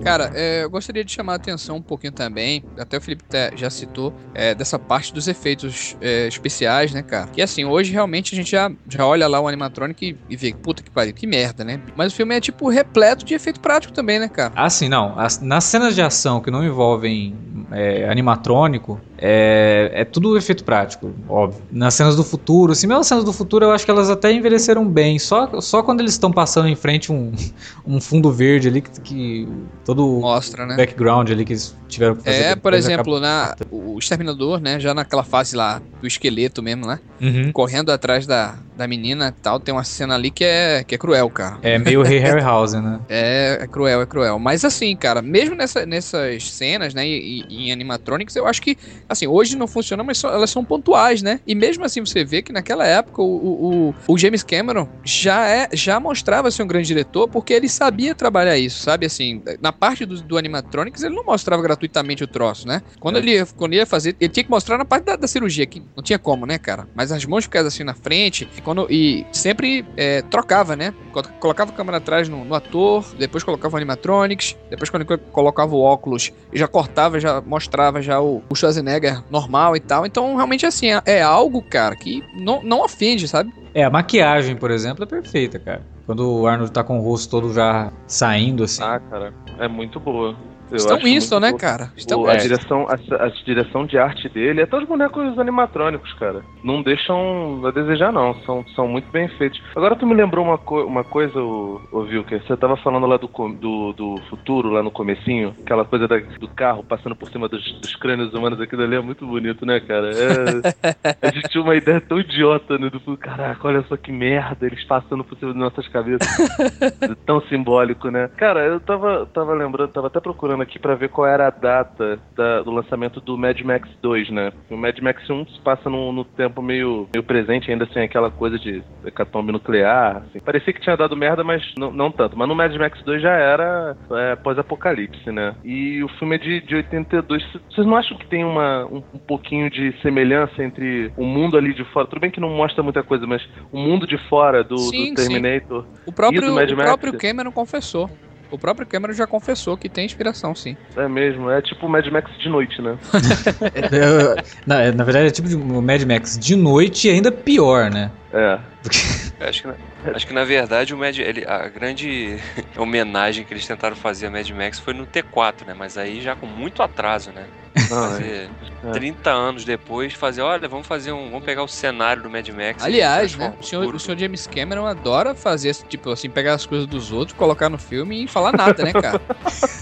Cara, é, eu gostaria de chamar a atenção um pouquinho também, até o Felipe já citou, é, dessa parte dos efeitos é, especiais, né, cara? Que assim, hoje realmente a gente já, já olha lá o animatronic e, e vê, puta que pariu, que merda, né? Mas o filme é tipo repleto de efeito prático também, né, cara? Ah, sim, não. As, nas cenas de ação que não envolvem é, animatrônico, é, é tudo efeito prático, óbvio. Nas cenas do futuro, assim, mesmo as cenas do futuro eu acho que elas até envelheceram bem. Só, só quando eles estão passando em frente um, *laughs* um fundo verde ali que, que todo Mostra, né? background ali que eles tiveram que fazer. É, por exemplo, na, *laughs* o Exterminador, né? Já naquela fase lá do esqueleto mesmo, né? Uhum. Correndo atrás da, da menina e tal, tem uma cena ali que é, que é cruel, cara. É meio Ray Harryhausen, né? *laughs* É, é cruel, é cruel. Mas assim, cara, mesmo nessa, nessas cenas, né, e, e, em animatronics, eu acho que, assim, hoje não funciona, mas elas são pontuais, né? E mesmo assim você vê que naquela época o, o, o James Cameron já, é, já mostrava ser um grande diretor porque ele sabia trabalhar isso, sabe? Assim, na parte do, do animatronics ele não mostrava gratuitamente o troço, né? Quando, é. ele, quando ele ia fazer, ele tinha que mostrar na parte da, da cirurgia, que não tinha como, né, cara? Mas as mãos ficavam assim na frente, e quando, e sempre é, trocava, né? Colocava a câmera atrás no, no, ator, depois colocava o animatronics, depois quando colocava o óculos, já cortava, já mostrava já o, o Schwarzenegger normal e tal. Então, realmente, assim, é, é algo, cara, que não, não ofende, sabe? É, a maquiagem, por exemplo, é perfeita, cara. Quando o Arnold tá com o rosto todo já saindo, assim. Ah, cara, é muito boa. Winston, muito né, cara? Stan O- a, Winston. direção, a, a direção de arte dele, até os bonecos animatrônicos, cara, não deixam a desejar, não. São, são muito bem feitos. Agora tu me lembrou uma, co- uma coisa, ô, ô Wilker. Você tava falando lá do, do, do futuro, lá no comecinho, aquela coisa da- do carro passando por cima dos, dos crânios humanos, aquilo ali é muito bonito, né, cara? É- *laughs* a gente tinha uma ideia tão idiota, né? Do caraca, olha só que merda, eles passando por cima das nossas cabeças. *laughs* tão simbólico, né? Cara, eu tava, tava lembrando, tava até procurando aqui pra ver qual era a data da- do lançamento do Mad Max 2, né? O Mad Max 1 se passa no, no tempo meio, meio presente, ainda sem aquela coisa de hecatombe nuclear. assim. Parecia que tinha dado merda, mas não, não tanto. Mas no Mad Max 2 já era é, pós-apocalipse, né? E o filme é de, de 82. C- Vocês não acham que tem uma, um, um pouquinho de semelhança entre o mundo ali de fora? Tudo bem que não mostra muita coisa, mas o mundo de fora do, Sim, do Terminator. O próprio, E do Mad o próprio Cameron confessou. O próprio Cameron já confessou que tem inspiração, sim. É mesmo, é tipo o Mad Max de noite, né? *laughs* É, na, na verdade é tipo Mad Max de noite e ainda pior, né? É. *laughs* Acho que, na, acho que na verdade o Mad, ele, a grande *laughs* homenagem que eles tentaram fazer a Mad Max foi no T4, né? Mas aí já com muito atraso, né? *laughs* Não, é. Fazer É. 30 anos depois, fazer, olha, vamos fazer um. Vamos pegar o cenário do Mad Max. Aliás, né? O senhor, o senhor James Cameron adora fazer, esse tipo assim, pegar as coisas dos outros, colocar no filme e falar nada, né, cara?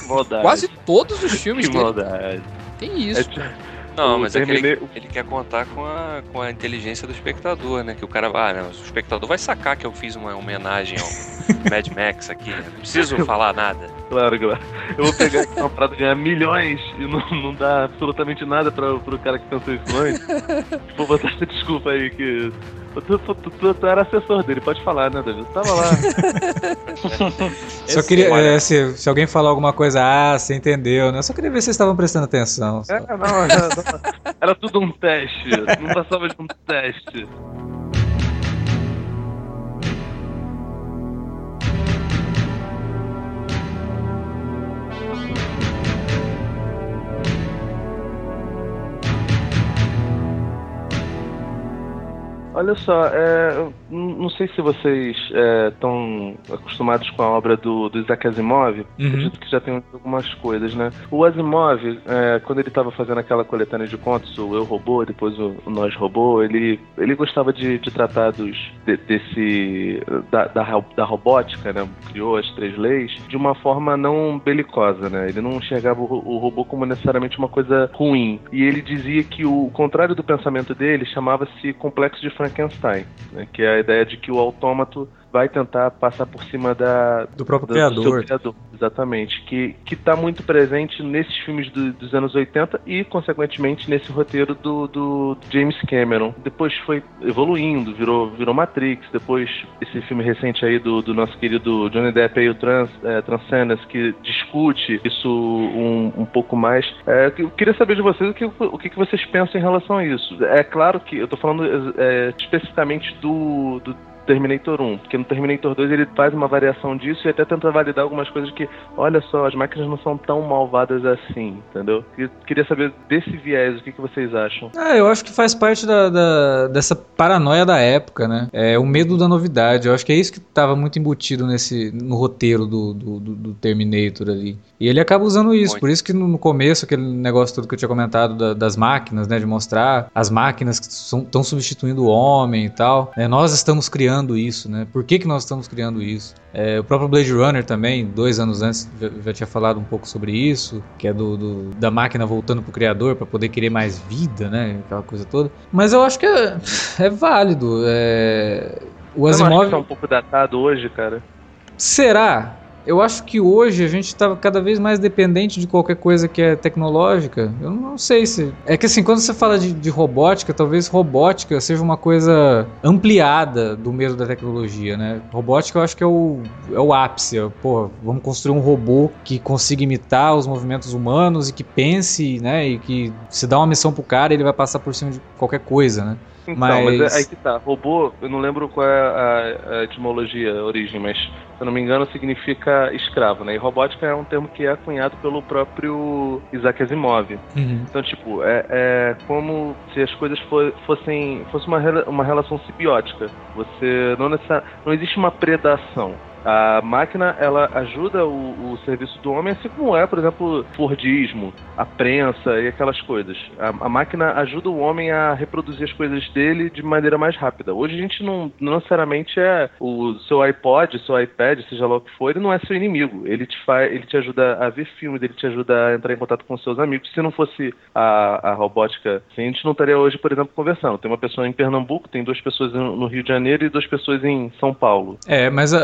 Maldade. Quase todos os filmes que dele maldade. tem É isso. tipo- Não, mas é que ele, terminei- ele quer contar com a, com a inteligência do espectador, né? Que o cara, ah, não, o espectador vai sacar que eu fiz uma homenagem ao *laughs* Mad Max aqui. né? Não preciso falar nada. Claro, claro. Eu vou pegar aqui uma parada e ganhar milhões e não, não dá absolutamente nada pra, pro cara que pensou isso antes. *laughs* Vou botar essa desculpa aí que. Tu, tu, tu, tu- tu era assessor dele, pode falar, né, David? Tu tava lá. Só queria, é, se, se alguém falar alguma coisa, ah, você entendeu, né? Eu só queria ver se vocês estavam prestando atenção. É, não, era, era tudo um teste. Não passava de um teste. Olha só, é, não sei se vocês estão acostumados com a obra do, do Isaac Asimov. Uhum. Acredito que já tem algumas coisas, né? O Asimov, é, quando ele estava fazendo aquela coletânea de contos, o Eu Robô, depois o, o Nós Robô, ele, ele gostava de, de tratar dos, de- desse da, da, da robótica, né? Criou as três leis de uma forma não belicosa, né? Ele não enxergava o, o robô como necessariamente uma coisa ruim. E ele dizia que o contrário do pensamento dele chamava-se complexo de Frankenstein, né? que é a ideia de que o autômato vai tentar passar por cima da, Do próprio do seu criador. criador, exatamente. Que, que tá muito presente nesses filmes do- dos anos 80 e, consequentemente, nesse roteiro do, do James Cameron. Depois foi evoluindo, virou, virou Matrix. Depois, esse filme recente aí do, do nosso querido Johnny Depp aí, o Trans, é, Transcendence, que discute isso um, um pouco mais. É, eu queria saber de vocês o que, o que que vocês pensam em relação a isso. É claro que eu tô falando é, especificamente do, do Terminator 1, porque no Terminator 2 ele faz uma variação disso e até tenta validar algumas coisas que, olha só, as máquinas não são tão malvadas assim, entendeu? E Queria saber desse viés, o que, que vocês acham? Ah, eu acho que faz parte da, da- dessa paranoia da época, né? É o medo da novidade. Eu acho que é isso que estava muito embutido nesse, no roteiro do, do- do Terminator ali. E ele acaba usando isso. Muito. Por isso que no, começo, aquele negócio todo que eu tinha comentado da- das máquinas, né? De mostrar as máquinas que estão substituindo o homem e tal. né, nós estamos criando isso, né? Por que, que nós estamos criando isso? É, o próprio Blade Runner também, dois anos antes, já, já tinha falado um pouco sobre isso, que é do, do- da máquina voltando pro criador para poder querer mais vida, né? Aquela coisa toda. Mas eu acho que é, é válido. é, o Eu não acho que Asimov. tá um pouco datado hoje, cara. Será? Eu acho que hoje a gente está cada vez mais dependente de qualquer coisa que é tecnológica. Eu não sei se. É que assim, quando você fala de, de robótica, talvez robótica seja uma coisa ampliada do medo da tecnologia, né? Robótica eu acho que é o, é o ápice. é, Pô, vamos construir um robô que consiga imitar os movimentos humanos e que pense, né? E que se dá uma missão pro cara, ele vai passar por cima de qualquer coisa, né? Então, mas, Mas- é- aí que tá. Robô, eu não lembro qual é a, a etimologia, a origem, mas se eu não me engano significa escravo, né? E robótica é um termo que é acunhado pelo próprio Isaac Asimov. Então, tipo, é, é como se as coisas fo- fossem. fosse uma, uma relação simbiótica. Você não não existe uma predação. A máquina, ela ajuda o, o serviço do homem, assim como é, por exemplo, Fordismo, a prensa e aquelas coisas. A, a, máquina ajuda o homem a reproduzir as coisas dele de maneira mais rápida. Hoje a gente não, não necessariamente é o seu iPod, seu iPad, seja lá o que for, ele não é seu inimigo. Ele te faz, ele te ajuda a ver filmes, ele te ajuda a entrar em contato com seus amigos. Se não fosse a, a robótica, a gente não estaria hoje, por exemplo, conversando. Tem uma pessoa em Pernambuco, tem duas pessoas no Rio de Janeiro e duas pessoas em São Paulo. É, mas a,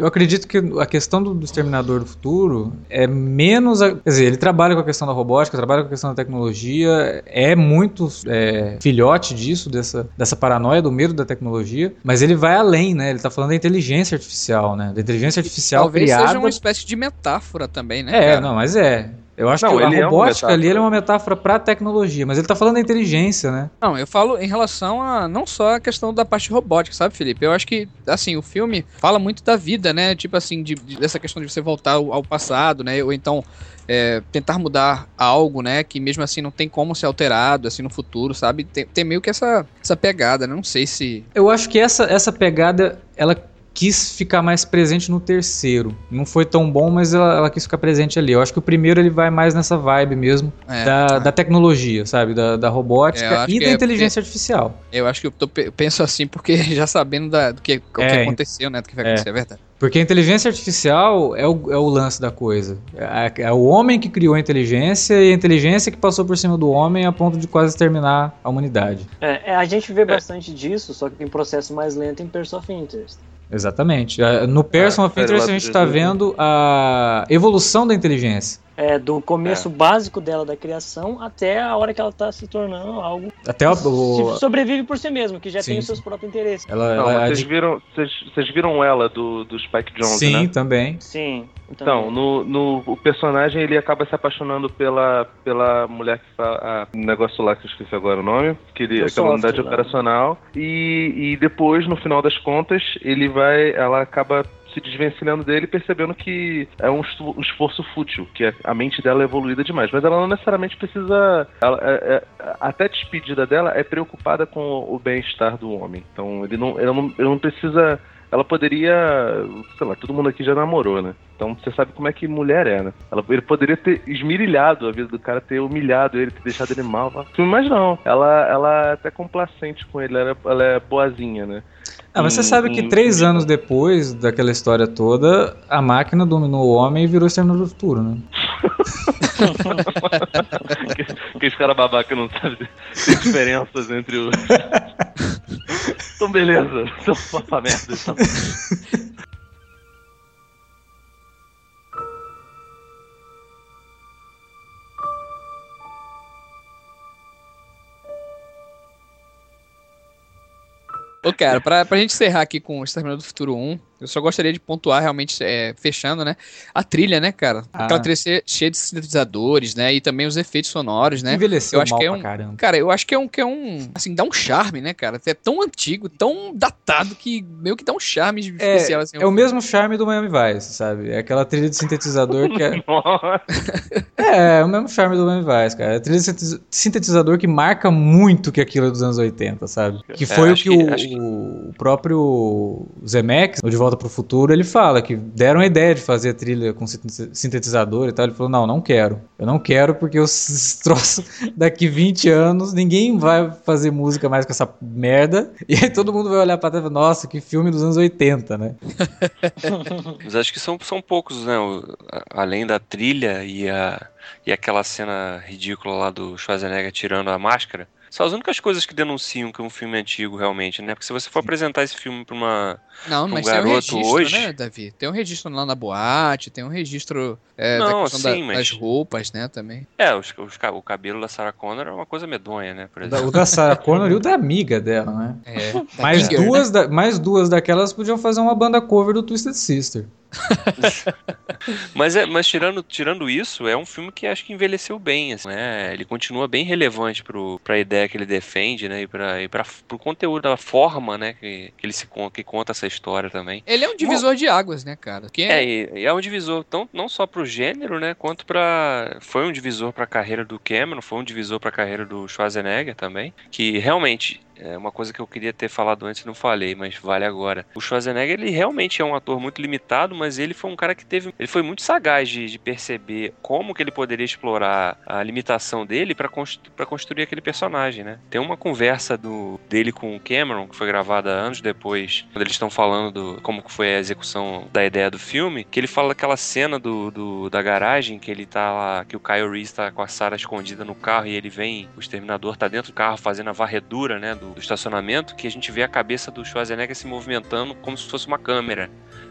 eu acredito que a questão do, do Exterminador do Futuro é menos. A, quer dizer, ele trabalha com a questão da robótica, trabalha com a questão da tecnologia, é muito é, filhote disso, dessa, dessa paranoia, do medo da tecnologia, mas ele vai além, né? Ele tá falando da inteligência artificial, né? Da inteligência artificial Talvez criada. seja uma espécie de metáfora também, né? É, cara? não, mas é. Eu acho Não, que a ele é uma robótica ali metáfora. ele é uma metáfora pra tecnologia, mas ele tá falando da inteligência, né? Não, eu falo em relação a não só a questão da parte robótica, sabe, Felipe? Eu acho que, assim, o filme fala muito da vida, né? Tipo assim, de, de- dessa questão de você voltar ao, ao passado, né? Ou então é, tentar mudar algo, né? Que mesmo assim não tem como ser alterado, assim, no futuro, sabe? Tem, tem meio que essa, essa pegada, né? Não sei se. Eu acho que essa, essa pegada, ela quis ficar mais presente no terceiro. Não foi tão bom, mas ela, ela quis ficar presente ali. Eu acho que o primeiro ele vai mais nessa vibe mesmo É, da, é. da tecnologia, sabe? Da, da É, robótica acho e da é inteligência artificial. Eu acho que eu, tô penso assim porque *laughs* já sabendo da- do que, o que É, aconteceu, né? Do que vai é. acontecer, é verdade. Porque a inteligência artificial é o, é o lance da coisa. É, é o homem que criou a inteligência e a inteligência que passou por cima do homem a ponto de quase exterminar a humanidade. É, é, a gente vê bastante disso, só que em processo mais lento em Person of Interest. Exatamente. É, No Person Ah, of Interest a gente está vendo a evolução da inteligência. É, do começo básico dela da criação até a hora que ela tá se tornando algo Até o, que o- sobrevive por si mesmo, que já Sim, tem os seus próprios interesses. ela, Não, ela mas vocês viram, vocês, vocês viram ela do, do Spike Jonze, Sim, né? também. Sim. Então, no, no o personagem ele acaba se apaixonando pela, pela mulher que fala. Um negócio lá que eu esqueci agora o nome, que ele, aquela unidade software, né? operacional. E, e depois, no final das contas, ele vai. Ela acaba se desvencilhando dele percebendo que é um, esforço fútil, que a- a mente dela é evoluída demais. Mas ela não necessariamente precisa. ela- é- é- até despedida dela é preocupada com o, o bem-estar do homem. Então ele não, ele não, ele não precisa. Ela poderia. Sei lá, todo mundo aqui já namorou, né? Então você sabe como é que mulher é, né? Ela, ele poderia ter esmirilhado a vida do cara, ter humilhado ele, ter deixado ele mal. Mas não, ela, ela é até complacente com ele, ela é, ela é boazinha, né? Ah, mas você sabe que três anos depois daquela história toda, a máquina dominou o homem e virou Exterminador do Futuro, né? *laughs* Aqueles caras babaca não sabem as diferenças entre os. então beleza, então uma merda. Então. Ô, cara, pra, pra gente encerrar aqui com o Exterminador do Futuro 1, eu só gostaria de pontuar realmente, é, fechando, né? A trilha, né, cara? Ah. Aquela trilha che- cheia de sintetizadores, né? E também os efeitos sonoros, né? Envelheceu Eu acho mal que é pra um- caramba. Cara, eu acho que é um, que é um, assim, dá um charme, né, cara? É tão antigo, tão datado que meio que dá um charme especial, assim. É o mesmo charme do Miami Vice, sabe? É aquela trilha de sintetizador que é. *laughs* *laughs* É, é o mesmo charme do Miami Vice, cara. É a trilha de sintetiz- sintetizador que marca muito que aquilo é dos anos 80, sabe? Que foi o acho que, que- o, que- o próprio Zemeckis, no De Volta pro Futuro, ele fala que deram a ideia de fazer a trilha com sinte- sintetizador e tal. Ele falou: não, não quero. Eu não quero porque os troços *laughs* daqui 20 anos ninguém vai fazer música mais com essa merda. E aí todo mundo vai olhar pra trás e falar: nossa, que filme dos anos 80, né? *laughs* Mas acho que são, são poucos, né? o- além da trilha e, a, e aquela cena ridícula lá do Schwarzenegger tirando a máscara. São as únicas coisas que denunciam que é um filme antigo, realmente, né? Porque se você for apresentar esse filme pra uma. Não, um mas tem um garoto registro, hoje- né, Davi? Tem um registro lá na boate, tem um registro é, Não, da da- mas- das roupas, né, também. É, os, os o cabelo da Sarah Connor é uma coisa medonha, né? Por O da- exemplo. O da Sarah *laughs* Connor e o da amiga dela, né? É, da Mais né? duas, da- mais duas daquelas podiam fazer uma banda cover do Twisted Sister. *laughs* Mas, é, mas tirando, tirando isso, é um filme que acho que envelheceu bem, assim, né? Ele continua bem relevante pro, pra ideia que ele defende, né? E, pra, e pra, pro conteúdo, da forma, né? Que, que ele se que conta essa história também. Ele é um divisor de águas, né, cara? Que É, e, e é um divisor tão, não só pro gênero, né? Quanto pra. Foi um divisor pra carreira do Cameron, foi um divisor pra carreira do Schwarzenegger também. Que realmente é uma coisa que eu queria ter falado antes e não falei, mas vale agora. O Schwarzenegger, ele realmente é um ator muito limitado, mas ele foi um cara que teve. Ele foi muito sagaz de, de perceber como que ele poderia explorar a limitação dele para constru, construir aquele personagem, né? Tem uma conversa do, dele com o Cameron, que foi gravada anos depois, quando eles estão falando do, como foi a execução da ideia do filme, que ele fala daquela cena do, do da garagem que ele tá lá, que o Kyle Reese tá com a Sarah escondida no carro e ele vem, o exterminador tá dentro do carro fazendo a varredura, né, do, do estacionamento, que a gente vê a cabeça do Schwarzenegger se movimentando como se fosse uma câmera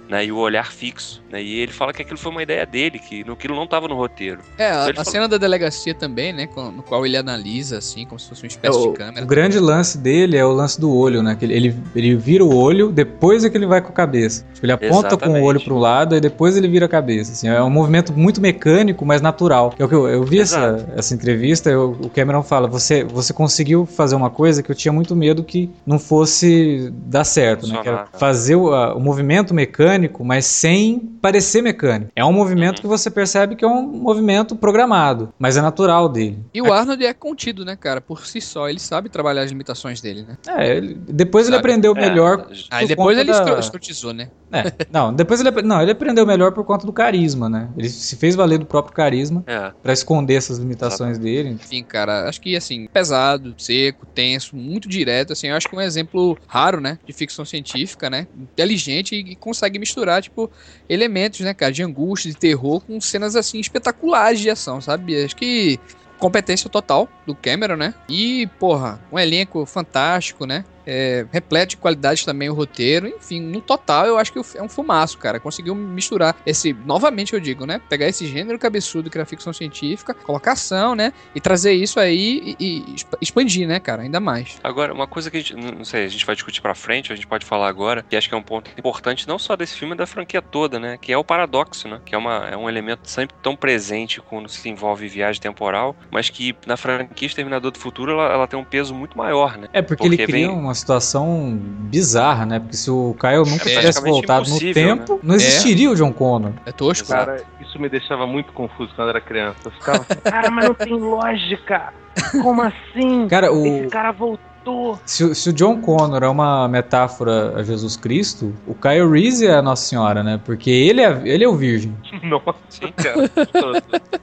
né, e o olhar fixo. Né, e ele fala que aquilo foi uma ideia dele, que aquilo não estava no roteiro. É, Então a, ele a falou- cena da delegacia também, né? com- No qual ele analisa, assim, como se fosse uma espécie É, o, de câmera. o grande lance dele é o lance do olho, né? Que ele, ele, ele vira o olho, depois é que ele vai com a cabeça. Tipo, ele aponta com o Exatamente. olho pro lado e depois ele vira a cabeça. Assim, é um movimento muito mecânico, mas natural. É o que eu, eu vi essa, Exato. essa entrevista, eu- o Cameron fala: você, você conseguiu fazer uma coisa que eu tinha muito medo que não fosse dar certo, né? Que era Funcionar. fazer o, a- o movimento mecânico, mas sem parecer mecânico. É um movimento Uhum. que você percebe que é um movimento programado, mas é natural dele. E o Arnold é contido, né, cara? Por si só, ele sabe trabalhar as limitações dele, né? É, ele- depois ele Sabe? aprendeu É, melhor. Aí por depois conta ele da- escro- escrotizou, né? É, não, depois ele, não, ele aprendeu melhor por conta do carisma, né? Ele se fez valer do próprio carisma É, pra esconder essas limitações dele. Enfim, cara, acho que, assim, pesado, seco, tenso, muito direto, assim, eu acho que é um exemplo raro, né, de ficção científica, né, inteligente e, e consegue misturar, tipo, elementos, né, cara, de angústia, de terror com cenas, assim, espetaculares de ação, sabe? Acho que competência total do Cameron, né? E, porra, um elenco fantástico, né? É, repleto de qualidade também o roteiro, enfim, no total eu acho que é um fumaço, cara. Conseguiu misturar esse, novamente eu digo, né? Pegar esse gênero cabeçudo que era ficção científica, colocar ação, né? E trazer isso aí e, e exp- expandir, né, cara? Ainda mais. Agora, uma coisa que a gente, não sei, a gente vai discutir pra frente, a gente pode falar agora, que acho que é um ponto importante não só desse filme, mas da franquia toda, né? Que é o paradoxo, né? Que é, uma, é um elemento sempre tão presente quando se envolve viagem temporal, mas que na franquia Exterminador do Futuro ela, ela tem um peso muito maior, né? É, porque, ele Porque cria vem- uma situação bizarra, né? Porque se o Kyle nunca É tivesse voltado no tempo, não existiria o John Connor. É tosco. Cara, isso me deixava muito confuso quando eu era criança. Eu ficava *laughs* assim, cara, mas não tem lógica. Como assim? Cara, o, Esse cara voltou. Se, o- se o John Connor é uma metáfora a Jesus Cristo, o Kyle Reese é a Nossa Senhora, né? Porque ele é, ele é o virgem. *laughs* Nossa, cara.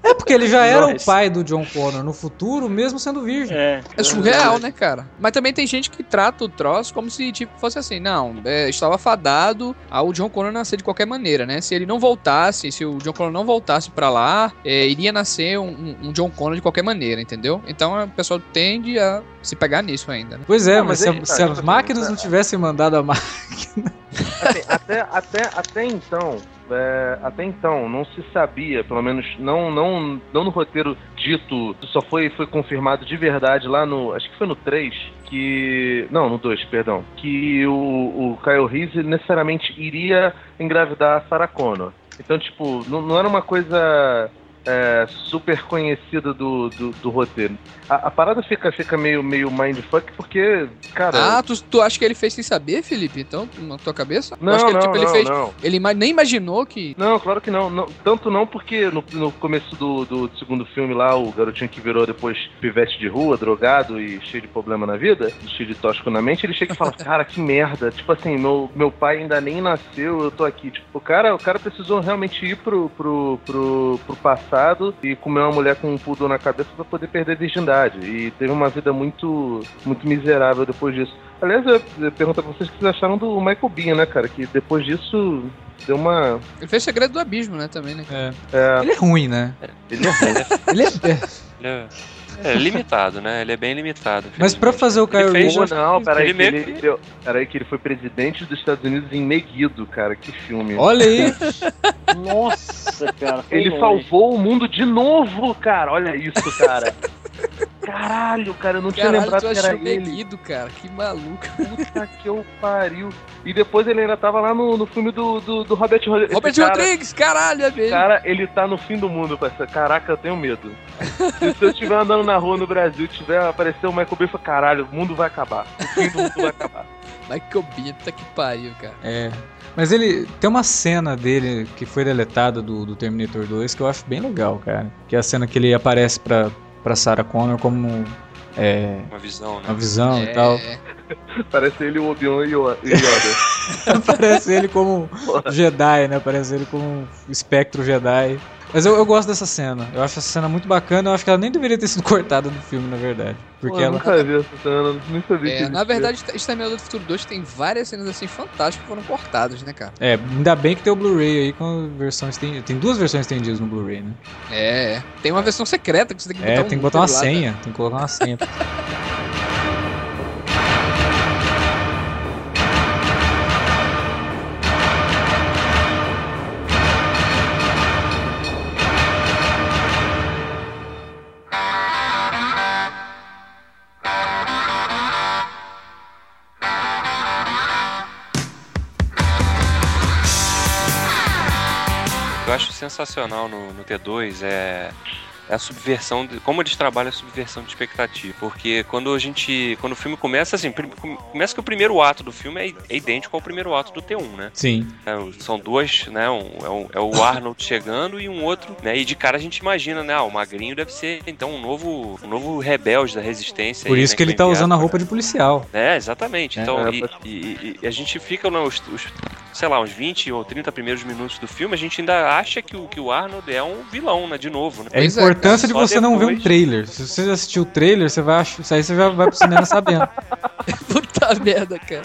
É porque ele já era o Nossa. pai do John Connor no futuro, mesmo sendo virgem. É. É surreal, né, cara? Mas também tem gente que trata o troço como se, tipo, fosse assim, não, é, estava fadado ao John Connor nascer de qualquer maneira, né? Se ele não voltasse, se o John Connor não voltasse pra lá, é, iria nascer um, um- um John Connor de qualquer maneira, entendeu? Então o pessoal tende a se pegar nisso ainda, né? Pois é, Não, mas, mas se, a- aí tá, se tipo as assim, máquinas não tivessem mandado a *laughs* máquina. Assim, até, até, até então, é, até então, não se sabia, pelo menos não, não, não no roteiro dito, só foi, foi confirmado de verdade lá no. Acho que foi no 3, que. Não, no 2, perdão. Que o, o Kyle Reese necessariamente iria engravidar a Sarah Connor. Então, tipo, não, não era uma coisa é, super conhecida do, do, do roteiro. A, a parada fica, fica meio, meio mindfuck porque, cara. Ah, tu, tu acha que ele fez sem saber, Felipe? Então, na tua cabeça? Não, que ele, não, tipo, ele não, fez. não. Ele nem imaginou que. Não, claro que não. Não- tanto não porque no, no começo do, do segundo filme lá, o garotinho que virou depois pivete de rua, drogado e cheio de problema na vida, cheio de tóxico na mente, ele chega e fala, *laughs* cara, que merda. Tipo assim, meu, meu pai ainda nem nasceu, eu tô aqui. Tipo, o cara, o cara precisou realmente ir pro, pro, pro, pro passado e comer uma mulher com um pudor na cabeça pra poder perder a virgindade. E teve uma vida muito, muito miserável depois disso. Aliás, eu ia perguntar pra vocês o que vocês acharam do Michael Bean, né, cara? Que depois disso deu uma. Ele fez segredo do abismo, né, também, né? É, Ele é ruim, né? ele é Ele é. Ele é, é limitado, né? Ele é bem limitado. Mas pra fazer o Kyle Ele fez- Reese. Não, peraí, Ele ele, deu- peraí que ele foi presidente dos Estados Unidos em Meguido, cara, que filme. Olha aí. *laughs* Nossa, cara. foi ele longe. salvou o mundo de novo, cara, olha isso, cara. Caralho, cara, eu não tinha Caralho, lembrado tu que era ele. Meguido, cara. Que maluco. Puta que eu pariu. E depois ele ainda tava lá no, no filme do, do, do Robert Rodrigues. Robert cara, Rodrigues, caralho, é mesmo. Cara, ele tá no fim do mundo, parceiro. Caraca, eu tenho medo. Se eu estiver andando na rua no Brasil e tiver aparecer o Michael Bay, eu falo, caralho, o mundo vai acabar. O fim do mundo vai acabar. Michael Bean, puta que pariu, cara. É. Mas ele tem uma cena dele que foi deletada do, do Terminator 2 que eu acho bem legal, cara. Que é a cena que ele aparece pra, pra Sarah Connor como é, Uma visão, né? uma visão é, e tal. *laughs* Parece ele o Obi-Wan e o e Yoda. *laughs* *laughs* Parece ele como um Jedi, né? Parece ele como um espectro Jedi. Mas eu, eu gosto dessa cena. Eu acho essa cena muito bacana. Eu acho que ela nem deveria ter sido *laughs* cortada do filme, na verdade. Porque Pô, eu ela. nunca vi essa cena, nem sabia que É, na verdade, Exterminador do Futuro 2 tem várias cenas assim fantásticas que foram cortadas, né, cara? É, ainda bem que tem o Blu-ray aí com a versão estendida. Tem duas versões estendidas no Blu-ray, né? É, é. tem uma versão secreta que você tem que botar É, um tem que botar uma lá, senha. Tem que colocar uma senha. *laughs* sensacional no, no T2 é, é a subversão, de, como eles trabalham a subversão de expectativa. Porque quando a gente. Quando o filme começa, assim, começa que o primeiro ato do filme é, é idêntico ao primeiro ato do T1, né? Sim. É, são duas, né? um- é, o- é o Arnold chegando e um outro, né? E de cara a gente imagina, né? Ah, o magrinho deve ser então um novo, um novo rebelde da resistência. Por aí, isso né, que ele tá usando a roupa de policial. é, exatamente. É, Então, é, e, e- e- e a gente fica nos, os, sei lá, uns 20 ou 30 primeiros minutos do filme, a gente ainda acha que o, que o Arnold é um vilão, né? De novo, né? É é, importância de você só não ver um depois- trailer. Se você assistiu o trailer, você vai isso aí você já vai pro cinema sabendo. né? *laughs* Puta merda, cara.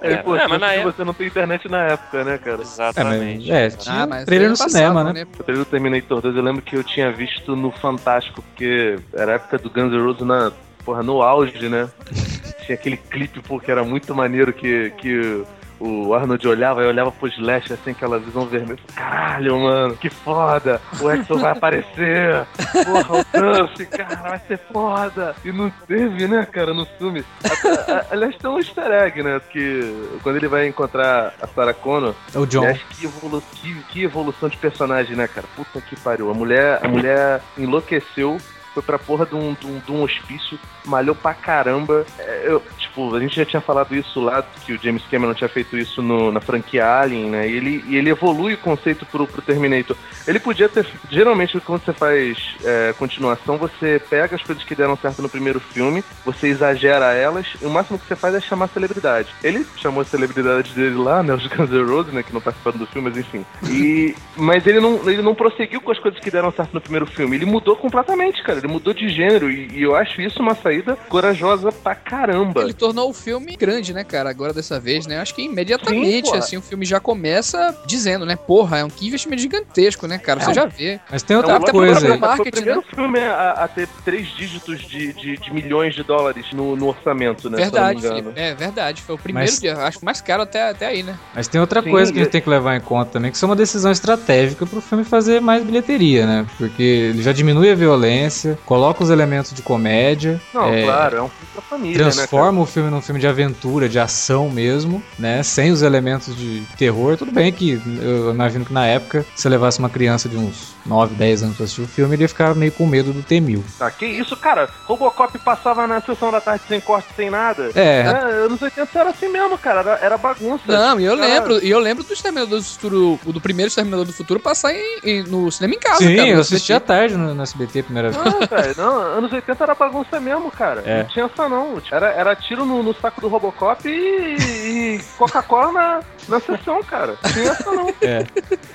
É, É, pô, é, mas na época- você não tem internet na época, né, cara? É, mas, Exatamente. é tinha Ah, mas trailer aí no passava, cinema, né? O trailer do Terminator 2 eu lembro que eu tinha visto no Fantástico, porque era a época do Guns N' Roses na, porra, no auge, né? *laughs* tinha aquele clipe, pô, que era muito maneiro que, que o Arnold olhava e olhava pro Slash, assim, aquela visão vermelha. Caralho, mano, que foda! O Exo vai aparecer! Porra, o Duff, cara, vai ser foda! E não teve, né, cara, no filme. A- a- Aliás, tem um easter egg, né? Que quando ele vai encontrar a Sarah Connor, É o John. Aliás, que, evolu que, que evolução de personagem, né, cara? Puta que pariu. A mulher, a mulher enlouqueceu, foi pra porra de um, de um, de um hospício, malhou pra caramba. É, eu, tipo, a gente já tinha falado isso lá, que o James Cameron tinha feito isso no- na franquia Alien, né? E ele, e ele evolui o conceito pro, pro Terminator. Ele podia ter. Geralmente, quando você faz é, continuação, você pega as coisas que deram certo no primeiro filme, você exagera elas, e o máximo que você faz é chamar celebridade. Ele chamou a celebridade dele lá, né? Os *laughs* Guns N' Roses, né? Que não participaram do filme, mas enfim. E, mas ele não, ele não prosseguiu com as coisas que deram certo no primeiro filme. Ele mudou completamente, cara. Ele mudou de gênero. E, e eu acho isso uma saída corajosa pra caramba. Ele tornou o filme grande, né, cara? Agora dessa vez, né? Acho que imediatamente, Sim, assim, o filme já começa dizendo, né? Porra, é um que investimento gigantesco, né, cara? Você É. já vê. Mas tem É, outra coisa. Foi o marketing, primeiro filme a, a ter três dígitos de, de, de milhões de dólares no, no orçamento, né? verdade. É verdade. Foi o primeiro Mas- dia. Acho que mais caro até, até aí, né? Mas tem outra Sim, coisa que a gente tem que levar em conta também, que isso é uma decisão estratégica pro filme fazer mais bilheteria, né? Porque ele já diminui a violência, coloca os elementos de comédia, Não, é, claro, é um filme pra família, né? transforma o filme num filme de aventura, de ação mesmo, né? Sem os elementos de terror. Tudo bem que eu imagino que na época, se você levasse uma criança de uns 9, 10 anos pra assistir o filme, ele ia ficar meio com medo do T-1000. Ah, que isso, cara? Robocop passava na sessão da tarde sem corte, sem nada. É, É, anos 80 era assim mesmo, cara. Era, era bagunça. Não, e eu Cara, lembro, e eu lembro do Exterminador do Futuro, o do primeiro Exterminador do Futuro passar em, em- no cinema em casa, sim, cara. eu assisti à tarde no, no SBT a primeira vez. Não, velho, não, anos 80 era bagunça mesmo, cara. É. Não tinha essa não. Era, era tiro no, no saco do Robocop e, e Coca-Cola na, na sessão, cara. Essa não. É.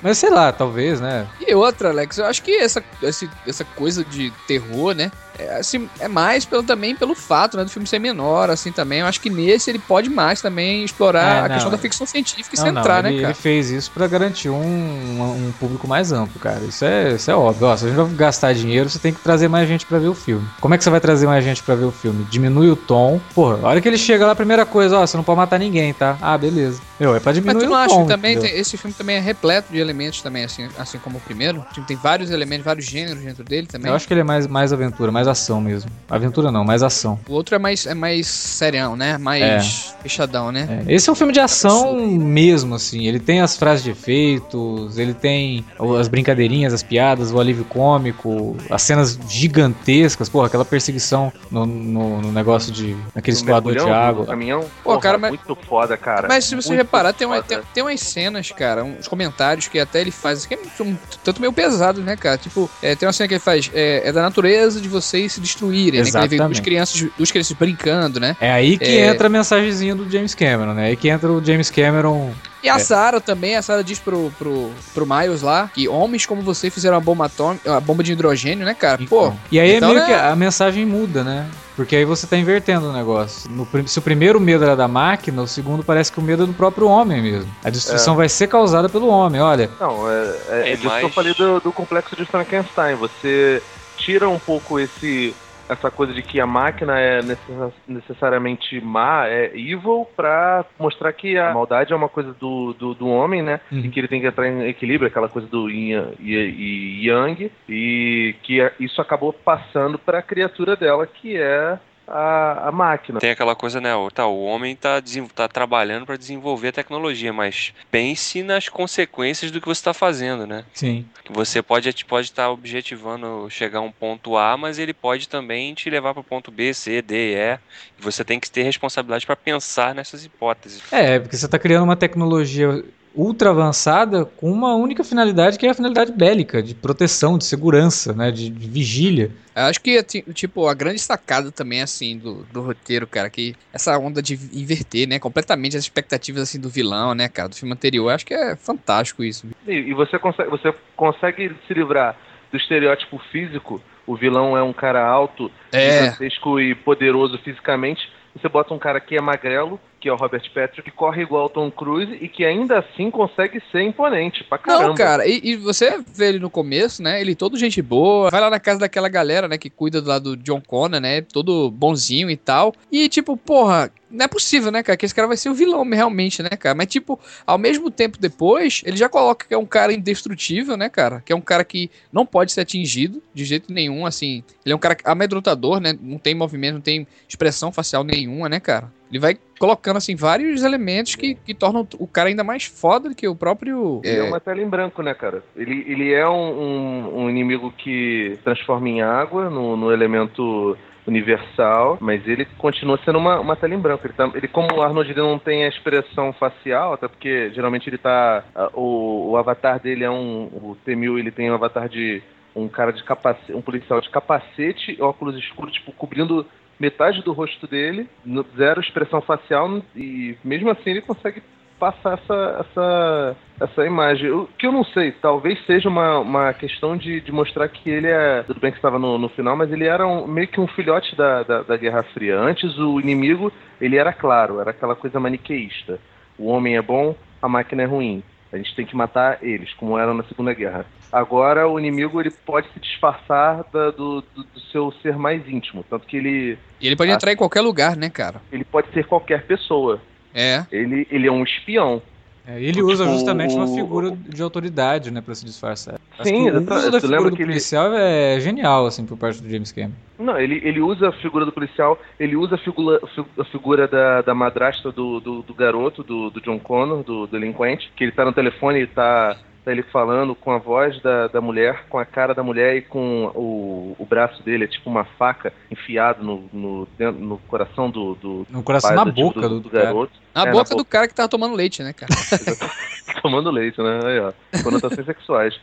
Mas sei lá, talvez, né? E outra, Alex, eu acho que essa, esse- essa coisa de terror, né? É, assim, é mais pelo, também pelo fato né, do filme ser menor, assim, também. Eu acho que nesse ele pode mais também explorar É, a não, questão da ficção científica e Não, não, centrar, ele, né, cara? ele fez isso pra garantir um, um, público mais amplo, cara. Isso é, isso é óbvio. Ó, se a gente vai gastar dinheiro, você tem que trazer mais gente pra ver o filme. Como é que você vai trazer mais gente pra ver o filme? Diminui o tom. Porra, a hora que ele chega lá, a primeira coisa, ó, você não pode matar ninguém, tá? Ah, beleza. Meu, é pra Mas diminuir tu não o acha tom. que também tem- esse filme também é repleto de elementos também, assim, assim como o primeiro? Tipo, tem vários elementos, vários gêneros dentro dele também. Eu acho que ele é mais, mais aventura, mais ação mesmo. Aventura não, mais ação. O outro é mais, é mais serião, né? Mais fechadão, né? É, esse é um filme de ação mesmo, assim. Ele tem as frases de efeitos, ele tem as brincadeirinhas, as piadas, o alívio cômico, as cenas gigantescas, porra, aquela perseguição no, no, no negócio de. naquele escoador de água. caminhão. Pô, Porra, cara, mas- muito foda, cara. Mas se você Muito reparar, tem, uma, tem, tem umas cenas, cara, uns comentários que até ele faz, que são um tanto meio pesados, né, cara? Tipo, é, tem uma cena que ele faz, é, é da natureza de vocês se destruírem, né? Que ele Exatamente. crianças, duas crianças brincando, né? É aí que É. entra a mensagenzinha do James Cameron, né? É aí que entra o James Cameron. E a É. Sarah também, a Sarah diz pro, pro, pro Miles lá que homens como você fizeram a bomba atômica, a bomba de hidrogênio, né, cara? Pô, Então. E aí então, é meio né? que a mensagem muda, né? Porque aí você tá invertendo o negócio. No se o primeiro medo era da máquina, o segundo parece que o medo é do próprio homem mesmo. A destruição vai ser causada pelo homem, olha. Não, é, é, é É, disso que eu falei do, do complexo de Frankenstein. Você tira um pouco esse essa coisa de que a máquina é necessa- necessariamente má, é evil, pra mostrar que a maldade é uma coisa do, do, do homem, né? Uhum. E que ele tem que entrar em equilíbrio, aquela coisa do yin e, yang, e que é- isso acabou passando pra criatura dela, que é a, a máquina. Tem aquela coisa, né? O, tá, o homem tá, desen- tá trabalhando para desenvolver a tecnologia, mas pense nas consequências do que você está fazendo, né? Sim. Você pode pode estar objetivando chegar a um ponto A, mas ele pode também te levar para o ponto B, C, D, E. E você tem que ter responsabilidade para pensar nessas hipóteses. É, porque você tá criando uma tecnologia ultra avançada com uma única finalidade, que é a finalidade bélica, de proteção, de segurança, né? De, de vigília. Eu acho que, ti- tipo, a grande sacada também, assim, do, do roteiro, cara, que essa onda de inverter, né, completamente as expectativas, assim, do vilão, né, cara, do filme anterior, eu acho que é fantástico isso. E, e você, consegue, você consegue se livrar do estereótipo físico. O vilão é um cara alto, É, gigantesco e poderoso fisicamente. Você bota um cara que é magrelo, que é o Robert Patrick, que corre igual o Tom Cruise e que ainda assim consegue ser imponente pra caramba. Não, cara, e, e você vê ele no começo, né? Ele todo gente boa, vai lá na casa daquela galera, né, que cuida do lado do John Connor, né? Todo bonzinho e tal. E tipo, porra, não é possível, né, cara? Que esse cara vai ser o vilão realmente, né, cara? Mas tipo, ao mesmo tempo depois, ele já coloca que é um cara indestrutível, né, cara? Que é um cara que não pode ser atingido de jeito nenhum, assim. Ele é um cara amedrontador, né? Não tem movimento, não tem expressão facial nenhuma, né, cara? Ele vai colocando, assim, vários elementos que, que tornam o cara ainda mais foda do que o próprio. Ele é é, uma tela em branco, né, cara? Ele, ele é um, um- um inimigo que transforma em água no, no elemento universal, mas ele continua sendo uma, uma tela em branco. Ele, tá, ele como o Arnold ele não tem a expressão facial, até porque geralmente ele tá. ah, O, o avatar dele é um. O T-1000 ele tem um avatar de um cara de capacete, um policial de capacete, óculos escuros, tipo, cobrindo metade do rosto dele, zero expressão facial, e mesmo assim ele consegue passar essa, essa, essa imagem. O que eu não sei, talvez seja uma, uma questão de, de mostrar que ele é. Tudo bem que estava no, no final, mas ele era um- meio que um filhote da, da, da Guerra Fria. Antes o inimigo, ele era claro, era aquela coisa maniqueísta. O homem é bom, a máquina é ruim. A gente tem que matar eles, como era na Segunda Guerra. Agora o inimigo ele pode se disfarçar da- do, do, do seu ser mais íntimo. Tanto que ele, E ele pode Ah. entrar em qualquer lugar, né, cara? ele pode ser qualquer pessoa. É. Ele, ele é um espião. É, ele usa Tipo, justamente uma figura de autoridade, né, pra se disfarçar. Acho Sim, que o uso da figura do que ele- policial é genial, assim, por parte do James Cameron. Não, ele, ele usa a figura do policial, ele usa a figura, a figura da, da madrasta do, do, do garoto, do, do John Connor, do, do delinquente, que ele tá no telefone e tá ele falando com a voz da, da mulher, com a cara da mulher e com o, o braço dele, é tipo uma faca enfiado no, no, dentro- no coração do, do No coração, pai na do, tipo, boca do, do cara. garoto. Na É, na boca boca. do cara que tava tomando leite, né, cara? *laughs* tomando leite, né? Aí, ó. Conotações sexuais.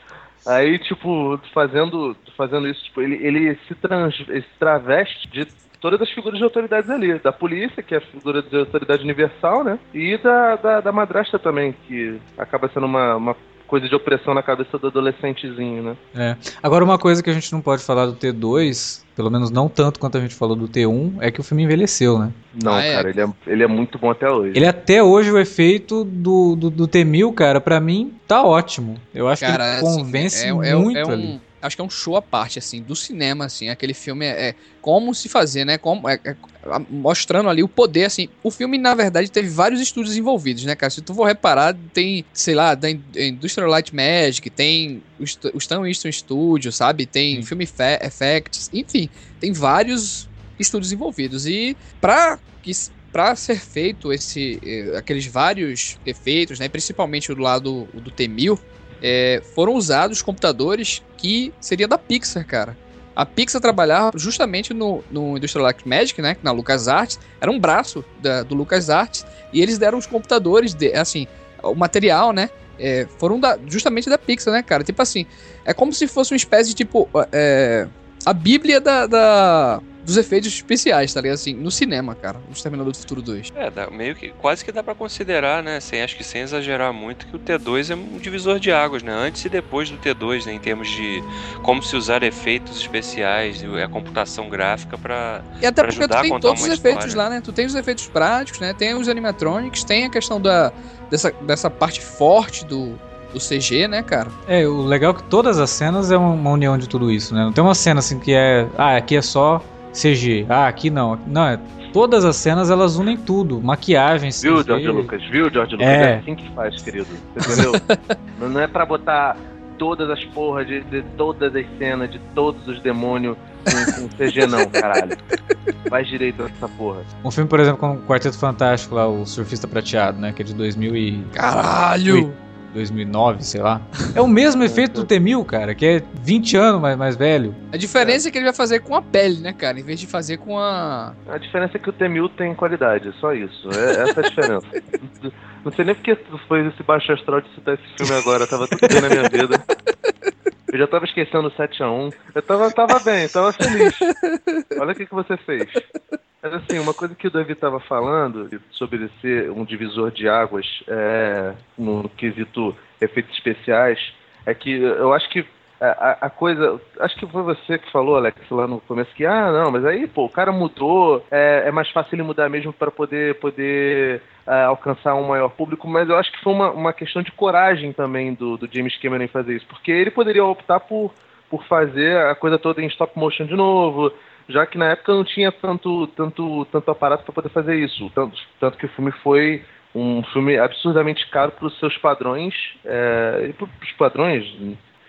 Aí, tipo, fazendo, fazendo isso, tipo, ele, ele se, trans, ele se traveste de todas as figuras de autoridades ali. Da polícia, que é a figura de autoridade universal, né? E da, da, da madrasta também, que acaba sendo uma, uma coisa de opressão na cabeça do adolescentezinho, né? É. Agora, uma coisa que a gente não pode falar do T2, pelo menos não tanto quanto a gente falou do T1, é que o filme envelheceu, né? Não, Ah, é. cara, ele é, ele é muito bom até hoje. Ele até hoje, o efeito do, do, do T-1000, cara, pra mim, tá ótimo. Eu acho que Cara, ele assim, convence é, é- muito é um, ali. Acho que é um show à parte, assim, do cinema, assim. Aquele filme é, é como se fazer, né? Como, é- é- mostrando ali o poder, assim. O filme, na verdade, teve vários estúdios envolvidos, né, cara? Se tu for reparar, tem, sei lá, da In- Industrial Light Magic, tem o St- o Stan Winston Studio, sabe? Tem Sim. Film Effe- Effects, enfim, tem vários estúdios envolvidos. E pra que Pra ser feito esse, eh, aqueles vários efeitos, né, principalmente do lado do T-1000, é, foram usados computadores que seria da Pixar, cara. A Pixar trabalhava justamente no, no Industrial Light Magic, né? Na LucasArts. Era um braço da, do LucasArts. E eles deram os computadores, de, assim, o material, né? É, foram da, justamente da Pixar, né, cara? Tipo assim, é como se fosse uma espécie de tipo. É, a Bíblia da, da, dos efeitos especiais, tá ligado? Assim, no cinema, cara, no Exterminador do Futuro 2. É, dá, meio que quase que dá para considerar, né? Sem, acho que sem exagerar muito, que o T2 é um divisor de águas, né? Antes e depois do T2, né? Em termos de como se usar efeitos especiais e a computação gráfica para E até porque tu tem todos os efeitos história. lá, né? Tu tem os efeitos práticos, né? Tem os animatronics, tem a questão da, dessa, dessa parte forte do, do CG, né, cara? É, o legal é que todas as cenas é uma união de tudo isso, né? Não tem uma cena assim que é. Ah, aqui é só CG. Ah, aqui não. Não, é. Todas as cenas elas unem tudo. Maquiagem, CG. Viu, George Lucas? Viu, George Lucas? É, é assim que faz, querido. Entendeu? *laughs* não é pra botar todas as porras de, de, todas as cenas, de todos os demônios com, com CG, não, caralho. Faz direito essa porra. Um filme, por exemplo, com o Quarteto Fantástico lá, o Surfista Prateado, né? Que é de 2000 e... Caralho! 2009, sei lá. É o mesmo efeito do T-1000, cara, que é 20 anos mais, mais velho. A diferença é. é que ele vai fazer com a pele, né, cara, em vez de fazer com a... A diferença é que o T-1000 tem qualidade, só isso. É, essa é a diferença. *laughs* Não sei nem porque foi esse baixo astral de citar esse filme agora, tava tudo bem na minha vida. Eu já tava esquecendo o 7x1. Eu tava, tava bem, tava feliz. Olha o que, que você fez. Mas assim, uma coisa que o Davi estava falando sobre ser um divisor de águas é, no quesito efeitos especiais, é que eu acho que a, a, coisa. Acho que foi você que falou, Alex, lá no começo, que, ah, não, mas aí, pô, o cara mudou, é, é mais fácil ele mudar mesmo para poder, poder é, alcançar um maior público, mas eu acho que foi uma, uma questão de coragem também do, do James Cameron em fazer isso, porque ele poderia optar por, por fazer a coisa toda em stop motion de novo, já que na época não tinha tanto, tanto, tanto aparato para poder fazer isso. Tanto, tanto que o filme foi um filme absurdamente caro para os seus padrões, é, e para os padrões.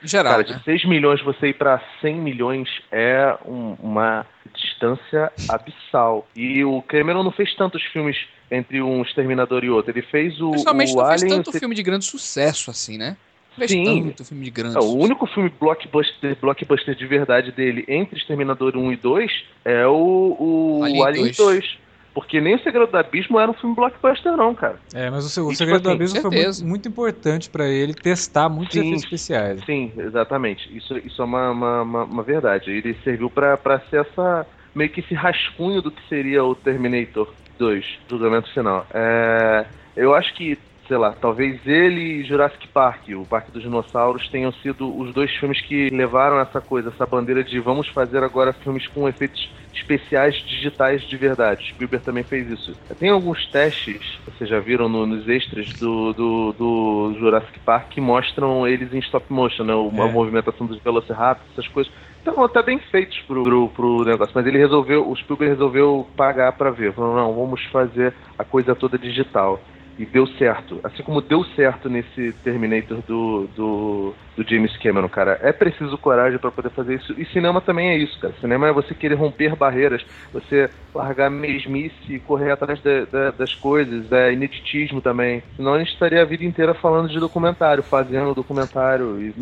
Geral, cara, né? de 6 milhões você ir para 100 milhões é um, uma distância abissal. E o Cameron não fez tantos filmes entre um Exterminador e outro. Ele fez o, Principalmente o não Alien... fez tanto filme de grande sucesso assim, né? Fez Sim. tanto filme de grande É, o único filme blockbuster, blockbuster de verdade dele entre Exterminador 1 e 2 é o, o Alien Alien, 2. 2. Porque nem o Segredo do Abismo era um filme blockbuster, não, cara. É, mas o, seu- o E, Segredo tipo do assim, Abismo foi muito, muito importante pra ele testar muitos Sim. efeitos especiais. Sim, exatamente. Isso, isso é uma, uma, uma- uma verdade. Ele serviu pra, pra ser essa. meio que esse rascunho do que seria o Terminator 2, julgamento final. É, eu acho que, sei lá, talvez ele e Jurassic Park, o Parque dos Dinossauros, tenham sido os dois filmes que levaram essa coisa, essa bandeira de vamos fazer agora filmes com efeitos especiais digitais de verdade. Spielberg também fez isso. Tem alguns testes, vocês já viram no- nos extras do, do, do Jurassic Park, que mostram eles em stop motion, né? Uma É. movimentação dos Velociraptors, essas coisas. Então, até bem feitos pro, pro, pro negócio. Mas ele resolveu, o Spielberg resolveu pagar pra ver. Falou, não, vamos fazer a coisa toda digital. E deu certo. Assim como deu certo nesse Terminator do, do, do James Cameron, cara. É preciso coragem pra poder fazer isso. E cinema também é isso, cara. Cinema é você querer romper barreiras, você largar mesmice e correr atrás da- da- das coisas, é ineditismo também. Senão a gente estaria a vida inteira falando de documentário, fazendo documentário. E...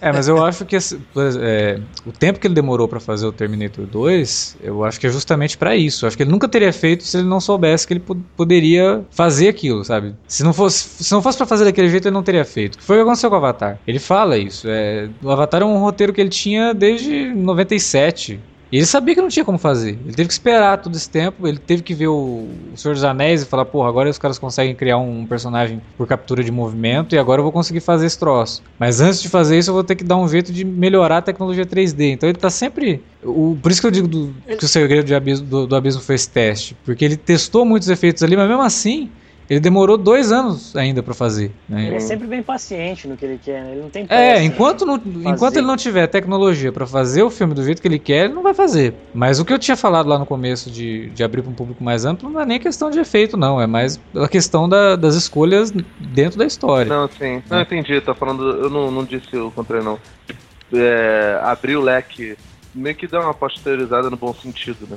É, mas eu acho que esse- é, o tempo que ele demorou pra fazer o Terminator 2, eu acho que é justamente pra isso. Eu acho que ele nunca teria feito se ele não soubesse que ele po- poderia fazer aquilo, sabe? Se não fosse, se não fosse para fazer daquele jeito, ele não teria feito. Foi o que aconteceu com o Avatar. Ele fala isso. É, o Avatar é um roteiro que ele tinha desde 97. E ele sabia que não tinha como fazer. Ele teve que esperar todo esse tempo. Ele teve que ver o, Senhor dos Anéis e falar: porra, agora os caras conseguem criar um personagem por captura de movimento e agora eu vou conseguir fazer esse troço. Mas antes de fazer isso, eu vou ter que dar um jeito de melhorar a tecnologia 3D. Então ele tá sempre. O, por isso que eu digo do- que o segredo abismo- do, do abismo foi esse teste. Porque ele testou muitos efeitos ali, mas mesmo assim. Ele demorou dois anos ainda pra fazer. né? Ele é sempre bem paciente no que ele quer, né? Ele não tem É, pressa, enquanto, né? não, enquanto ele não tiver tecnologia pra fazer o filme do jeito que ele quer, ele não vai fazer. Mas o que eu tinha falado lá no começo de, de abrir para um público mais amplo não é nem questão de efeito, não. É mais a questão da- das escolhas dentro da história. Não, sim. Não, entendi. Tá falando. Eu não, não disse o contrário, não. É, abrir o leque meio que dá uma pasteurizada no bom sentido, né?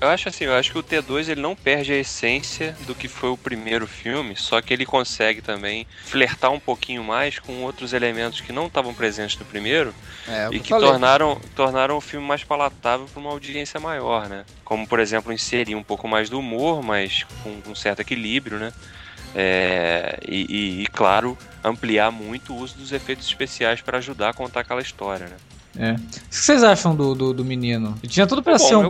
Eu acho assim, eu acho que o T2 ele não perde a essência do que foi o primeiro filme, só que ele consegue também flertar um pouquinho mais com outros elementos que não estavam presentes no primeiro É, o e que falei. tornaram, tornaram o filme mais palatável para uma audiência maior, né? Como, por exemplo, inserir um pouco mais do humor, mas com um certo equilíbrio, né? É, e, e- e, claro, ampliar muito o uso dos efeitos especiais para ajudar a contar aquela história, né? É. O que vocês acham do, do, do menino? Ele tinha tudo pra É bom, ser um,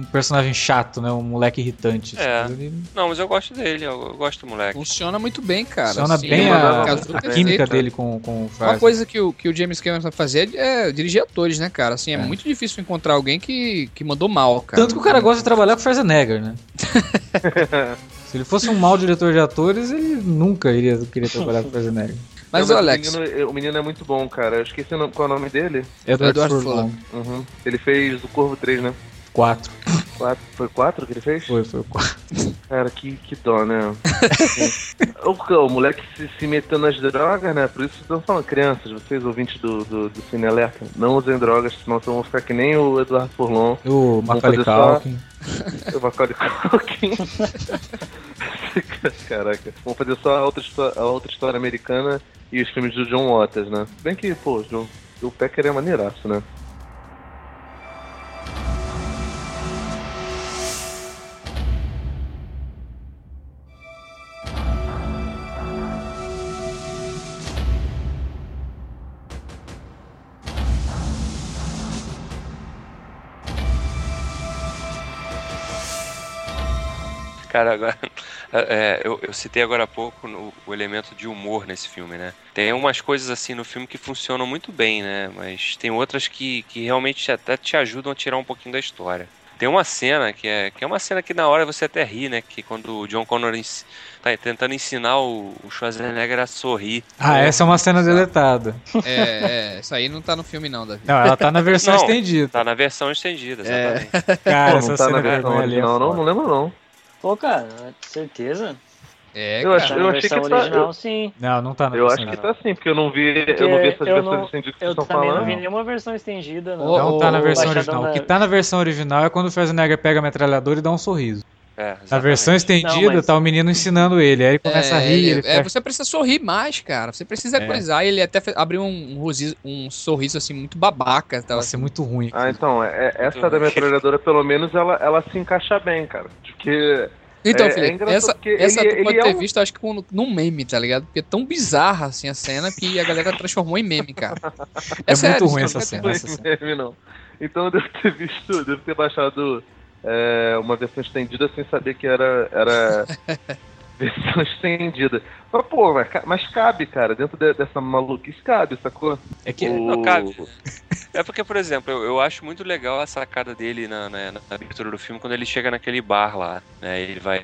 um personagem chato, né? Um moleque irritante. É. Mas ele- Não, mas eu gosto dele, eu, eu gosto do moleque. Funciona muito bem, cara. Funciona assim, bem mandava a, a perfeito. química dele com, com o Uma coisa que o, que o James Cameron sabe fazer é dirigir atores, né, cara? Assim, é, É. muito difícil encontrar alguém que, que mandou mal, cara. Tanto que o cara gosta de trabalhar com o Schwarzenegger, né? *laughs* Se ele fosse um mau diretor de atores, ele nunca iria querer trabalhar com o Schwarzenegger. Mas, Não, ô, Alex, O menino, o menino é muito bom, cara. Eu esqueci o qual é o nome dele. Edward, Edward Furlong. Uhum. Ele fez o Corvo 3, né? Quatro. Quatro, foi quatro que ele fez? Foi, foi quatro. Cara, que, que dó, né? *laughs* o, o moleque se, se metendo nas drogas, né? Por isso estão falando, crianças, vocês ouvintes do, do, do Cine Alerta, não usem drogas, senão vocês vão ficar que nem o Eduardo Furlon, O Macaulay fazer só- Culkin. *laughs* o Macaulay Culkin. *laughs* Caraca. Vamos fazer só a outra, a outra história americana e os filmes do John Waters, né? Se Bem que, pô, o o Pecker é maneiraço, né? Cara, agora. *laughs* é, eu, eu citei agora há pouco no- o elemento de humor nesse filme, né? Tem umas coisas assim no filme que funcionam muito bem, né? Mas tem outras que, que realmente até te ajudam a tirar um pouquinho da história. Tem uma cena que é, que é uma cena que na hora você até ri, né? Que quando o John Connor ens- tá tentando ensinar o, o Schwarzenegger a sorrir. Ah, essa é uma cena deletada. é, é, isso aí não tá no filme, não, Davi. Não, ela tá na versão Não. estendida. Tá na versão estendida, É. exatamente. Cara, Pô, essa não tá cena na versão é original, não? Não lembro, não. Pô, cara, certeza? É, Eu cara. acho- Tá na achei que versão tá- original, eu- sim. Não, não tá na Eu versão acho que tá sim, porque eu não vi, Porque eu não vi essas eu versões não- estendidas que Eu vocês estão também não falando. vi nenhuma versão estendida, não. Ô, Não tá na versão original. O da- que tá na versão original é quando o Schwarzenegger pega a metralhadora e dá um sorriso. É, Na versão estendida, Não, mas- tá o menino ensinando ele. Aí ele começa a rir, ele é, fecha. você precisa sorrir mais, cara. Você precisa É. coisar. Ele até abriu um, um, um sorriso assim muito babaca. Tava Vai ser muito ruim. Ah, então, é- é- essa da metralhadora, pelo menos, ela, ela se encaixa bem, cara. Porque Então, É- é Felipe, essa, essa ele- tu pode ele é ter um- visto, acho que com- num meme, tá ligado? Porque é tão bizarra assim a cena que a galera transformou em meme, cara. *laughs* É sério, muito ruim isso essa não cena. ter- essa cena. meme, não. Então eu devo ter visto, devo ter baixado é, uma versão estendida sem saber que era, era *laughs* versão estendida. Mas, pô, mas, mas cabe, cara, dentro de- dessa maluquice cabe, sacou? É que O- Não, cabe. É porque, por exemplo, eu, eu acho muito legal a sacada dele na, na, na abertura do filme quando ele chega naquele bar lá, né? Ele vai.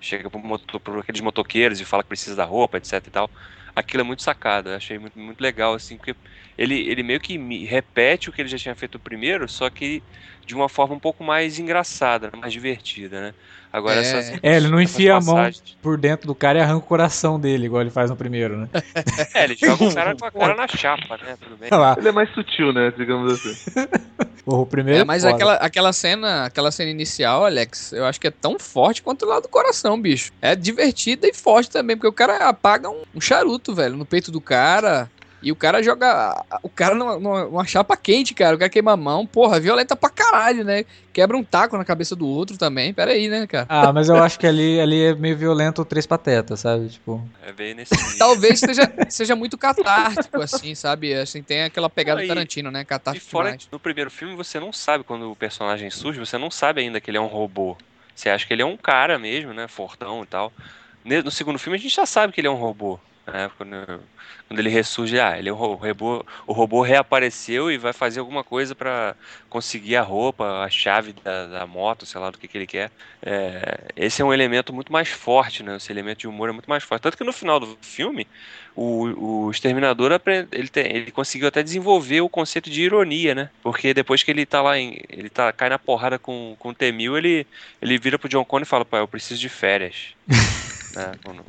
Chega pro, moto, pro aqueles motoqueiros e fala que precisa da roupa, etc e tal. Aquilo é muito sacado, eu achei muito, muito legal, assim, porque ele, ele meio que me- repete o que ele já tinha feito primeiro, só que de uma forma um pouco mais engraçada, mais divertida, né? Agora É. essas. É, ele não enfia a mão passagens- por dentro do cara e arranca o coração dele, igual ele faz no primeiro, né? *laughs* É, ele joga o cara *laughs* com a cara na chapa, né? Tudo bem. Ele é mais sutil, né, digamos assim. *laughs* o primeiro. É, mas foda. aquela, aquela cena, aquela cena inicial, Alex, eu acho que é tão forte quanto lá do coração, bicho. É divertida e forte também, porque o cara apaga um, um charuto, velho, no peito do cara. E o cara joga o cara numa, numa- chapa quente, cara. O cara queima a mão. Porra, violenta pra caralho, né? Quebra um taco na cabeça do outro também. Pera aí, né, cara? Ah, mas eu acho que ali, ali é meio violento o Três Patetas, sabe? Tipo, É bem nesse. *laughs* Talvez seja, seja muito catártico, assim, sabe? Assim, tem aquela pegada Aí- Tarantino, né? E Catártico fora demais. no primeiro filme você não sabe quando o personagem surge, você não sabe ainda que ele é um robô. Você acha que ele é um cara mesmo, né? Fortão e tal. No segundo filme a gente já sabe que ele é um robô. Né? Quando, quando ele ressurge, ah, ele ro- robô, o robô reapareceu e vai fazer alguma coisa pra conseguir a roupa, a chave da, da moto, sei lá do que, que ele quer. É, esse é um elemento muito mais forte, né? Esse elemento de humor é muito mais forte. Tanto que no final do filme, o, o Exterminador ele, tem- ele conseguiu até desenvolver o conceito de ironia, né? Porque depois que ele tá lá, em, ele tá, cai na porrada com, com o T-1000, ele, ele vira pro John Connor e fala, pô, eu preciso de férias. *laughs* né? Quando-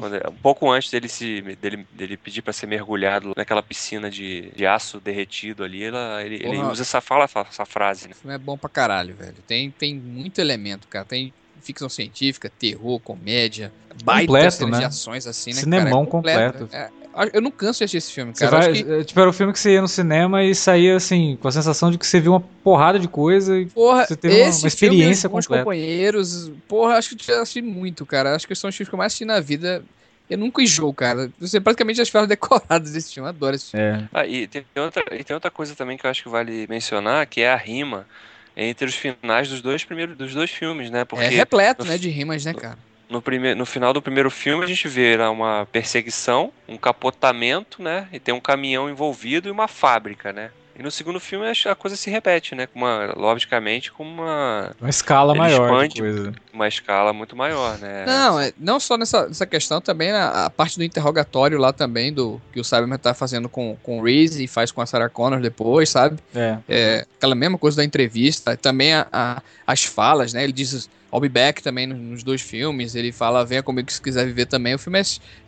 quando é- um pouco antes dele se dele, dele pedir pra ser mergulhado naquela piscina de, de aço derretido ali, ela- ele, ele usa essa fala essa frase, né? É bom pra caralho, velho. Tem, tem muito elemento, cara. Tem ficção científica, terror, comédia, baita Completo, né? de ações assim, né, Cinemão cara? É completo. É, eu não canso de assistir esse filme, cara. vai, Acho que, é, tipo, era o filme que você ia no cinema e saía assim, com a sensação de que você viu uma porrada de coisa e porra, você teve uma- esse uma experiência filme, completa. companheiros, porra, acho que eu já assisti muito, cara. Acho que são os filmes que eu mais assisti na vida. Eu nunca enjoo, cara. Você praticamente já falas *laughs* decoradas desse filme. Eu adoro esse filme. É. Ah, e tem outra, e tem outra coisa também que eu acho que vale mencionar, que é a rima entre os finais dos dois primeiros dos dois filmes, né? Porque É repleto, no né, de rimas, né, cara? No, prime no final do primeiro filme a gente vê lá uma perseguição, um capotamento, né? E tem um caminhão envolvido e uma fábrica, né? E no segundo filme a coisa se repete, né? Com uma, logicamente, com uma, Uma escala maior expande- de coisa. uma escala muito maior, né? Não, é, não só nessa, nessa questão, também a, a parte do interrogatório lá também, do que o Cyberman tá fazendo com, com o Reese e faz com a Sarah Connor depois, sabe? É. É, aquela mesma coisa da entrevista, também a, a- as falas, né? Ele diz I'll be back também nos, dois filmes, ele fala venha comigo se quiser viver também. O filme é,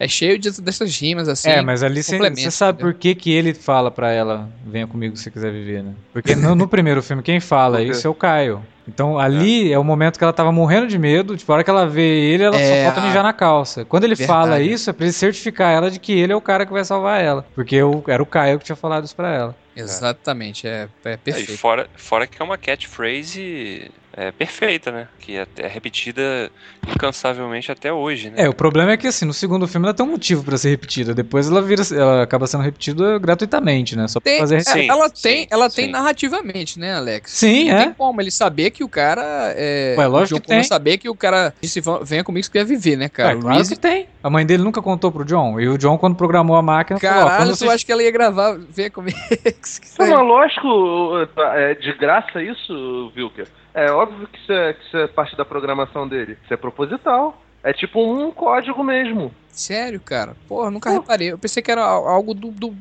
é cheio de- dessas rimas, assim. é, mas ali você sabe entendeu? por que, que ele fala pra ela, venha comigo se você quiser viver, né? Porque no, no primeiro filme, quem fala *laughs* isso é o Caio. Então ali é. o momento que ela tava morrendo de medo, tipo, a hora que ela vê ele, ela É, só falta mijar na calça. Quando ele Verdade. fala isso, é pra ele certificar ela de que ele é o cara que vai salvar ela. Porque o- era o Caio que tinha falado isso pra ela. Exatamente, é, é E perfeito. fora, fora que é uma catchphrase é, perfeita, né? Que é, é repetida incansavelmente até hoje, né? É, o problema é que assim, no segundo filme ela tem um motivo pra ser repetida. Depois ela vira, ela acaba sendo repetida gratuitamente, né? Só pra Tem- fazer é, Sim, ela sim, tem, ela tem sim. narrativamente, né, Alex? Sim, Não é. tem como ele saber que o cara é. Ué, lógico o John que tem. saber que o cara disse "Vã- venha comigo se quer viver, né, cara? É, o claro que tem. A mãe dele nunca contou pro John. E o John, quando programou a máquina, falou: Caralho, quando tu você... acha que ela ia gravar, venha comigo? *laughs* Não, mas lógico, é de graça isso, Wilker. É óbvio que isso é, que isso é parte da programação dele. Isso é proposital. É tipo um código mesmo. Sério, cara? Porra, nunca Pô. reparei. Eu pensei que era al- algo do, do,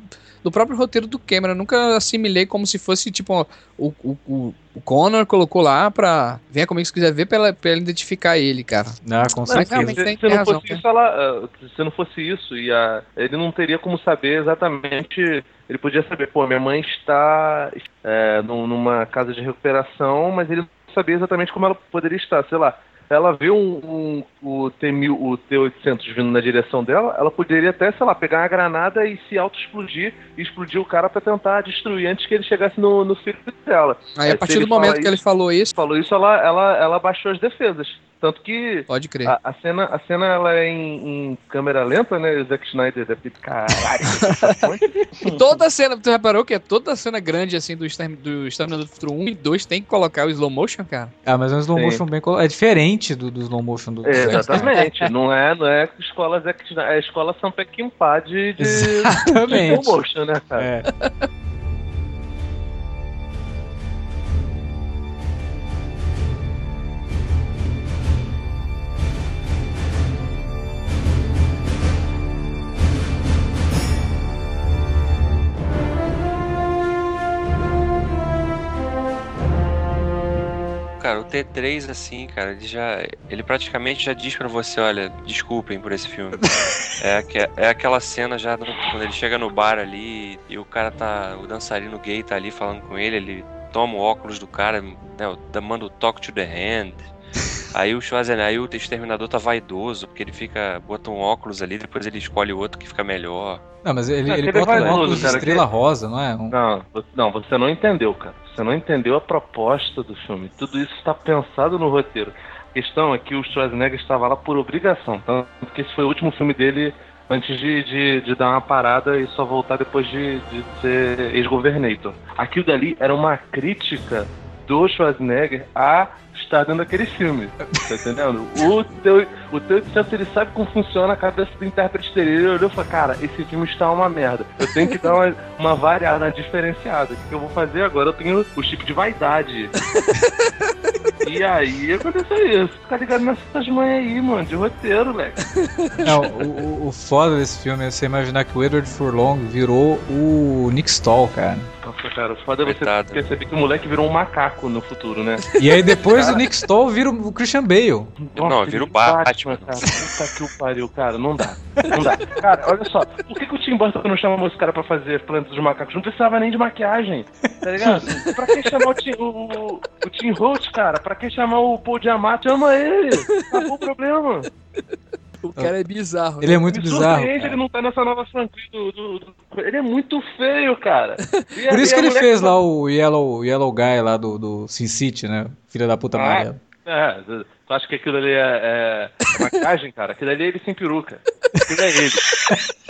do próprio roteiro do Cameron. Eu nunca assimilei como se fosse, tipo, o, o, o, Connor colocou lá pra. Venha comigo se quiser ver pra ela, pra ela identificar ele, cara. Ah, com Não, certeza. realmente se, tem- se tem não razão, isso, ela, ah, se não fosse isso, e a, ele não teria como saber exatamente. Ele podia saber, pô, minha mãe está é, num- numa casa de recuperação, mas ele não sabia exatamente como ela poderia estar, sei lá. Ela viu um, um- o, T-1000, o T-800 vindo na direção dela, ela poderia até, sei lá, pegar uma granada e se auto-explodir e explodir o cara pra tentar destruir antes que ele chegasse no, no filho dela. Aí, É, a se partir ele do momento que ele isso- falou isso, Falou isso, ela, ela, ela baixou as defesas. Tanto que pode crer. a, a cena, a cena ela é em, em câmera lenta, né? O Zack Snyder deve ter. Caralho, E *laughs* toda a cena, tu reparou que é toda a cena grande, assim, do, Extermin- do Exterminador do Futuro 1 e 2 tem que colocar o slow motion, cara? Ah, mas é um slow Sim. motion bem. É diferente do, do slow motion do. É, exatamente. não é, não é escola Zack Snyder, é a escola São Peckinpah de, de, de slow motion, né, cara? É. T3, assim, cara, ele já. Ele praticamente já diz pra você, olha, desculpem por esse filme. *laughs* é, é aquela cena já no- quando ele chega no bar ali e o cara tá. O dançarino gay tá ali falando com ele, ele toma o óculos do cara, né, manda o talk to the hand. *laughs* Aí o Schwarzenegger, aí o exterminador tá vaidoso, porque ele fica. bota um óculos ali, depois ele escolhe o outro que fica melhor. Não, mas ele, Ah, ele aquele bota um vaidoso, óculos de cara, estrela rosa, não é? Um- Não, não, você não entendeu, cara. Você não entendeu a proposta do filme. Tudo isso está pensado no roteiro. A questão é que o Schwarzenegger estava lá por obrigação, tanto que esse foi o último filme dele antes de, de, de dar uma parada e só voltar depois de, de ser ex-governator. Aquilo dali era uma crítica do Schwarzenegger a estar dentro daquele filme. Tá entendendo? O teu, o teu 800, ele sabe como funciona a cabeça do intérprete dele. Ele olhou e falou, cara, esse filme está uma merda. Eu tenho que dar uma, uma variada, uma diferenciada. O que eu vou fazer agora? Eu tenho o chip de vaidade. e aí aconteceu isso. Fica ligado nessas manhas aí, mano, de roteiro, moleque. Não, o, o- o foda desse filme é você imaginar que o Edward Furlong virou o Nick Stahl, cara. Nossa, cara, foda é você Coitado. perceber que o moleque virou um macaco no futuro, né? E aí *laughs* depois o Nick Stoll vira o Christian Bale. Não, vira o Batman. Cara. Puta que o pariu, cara. Não dá. Não dá. Cara, olha só. Por que, que o Tim Burton não chamou esse cara pra fazer Planeta dos Macacos? Não precisava nem de maquiagem. Tá ligado? *laughs* pra que chamar o Tim, o, o Tim Roth, cara? Pra que chamar o Paul Diamante? Chama ele. Acabou o problema. O cara é bizarro. Ele é né? muito Me bizarro. cara. ele não tá nessa nova franquia do, do- do- Ele é muito feio, cara. *laughs* E Por isso que ele fez lá o Yellow, Yellow Guy lá do, do Sin City, né? Filha da puta Ah. amarela. É, tu acha que aquilo ali é, é- *laughs* maquiagem, cara? Aquilo ali é ele sem peruca. Aquilo é ele. *laughs*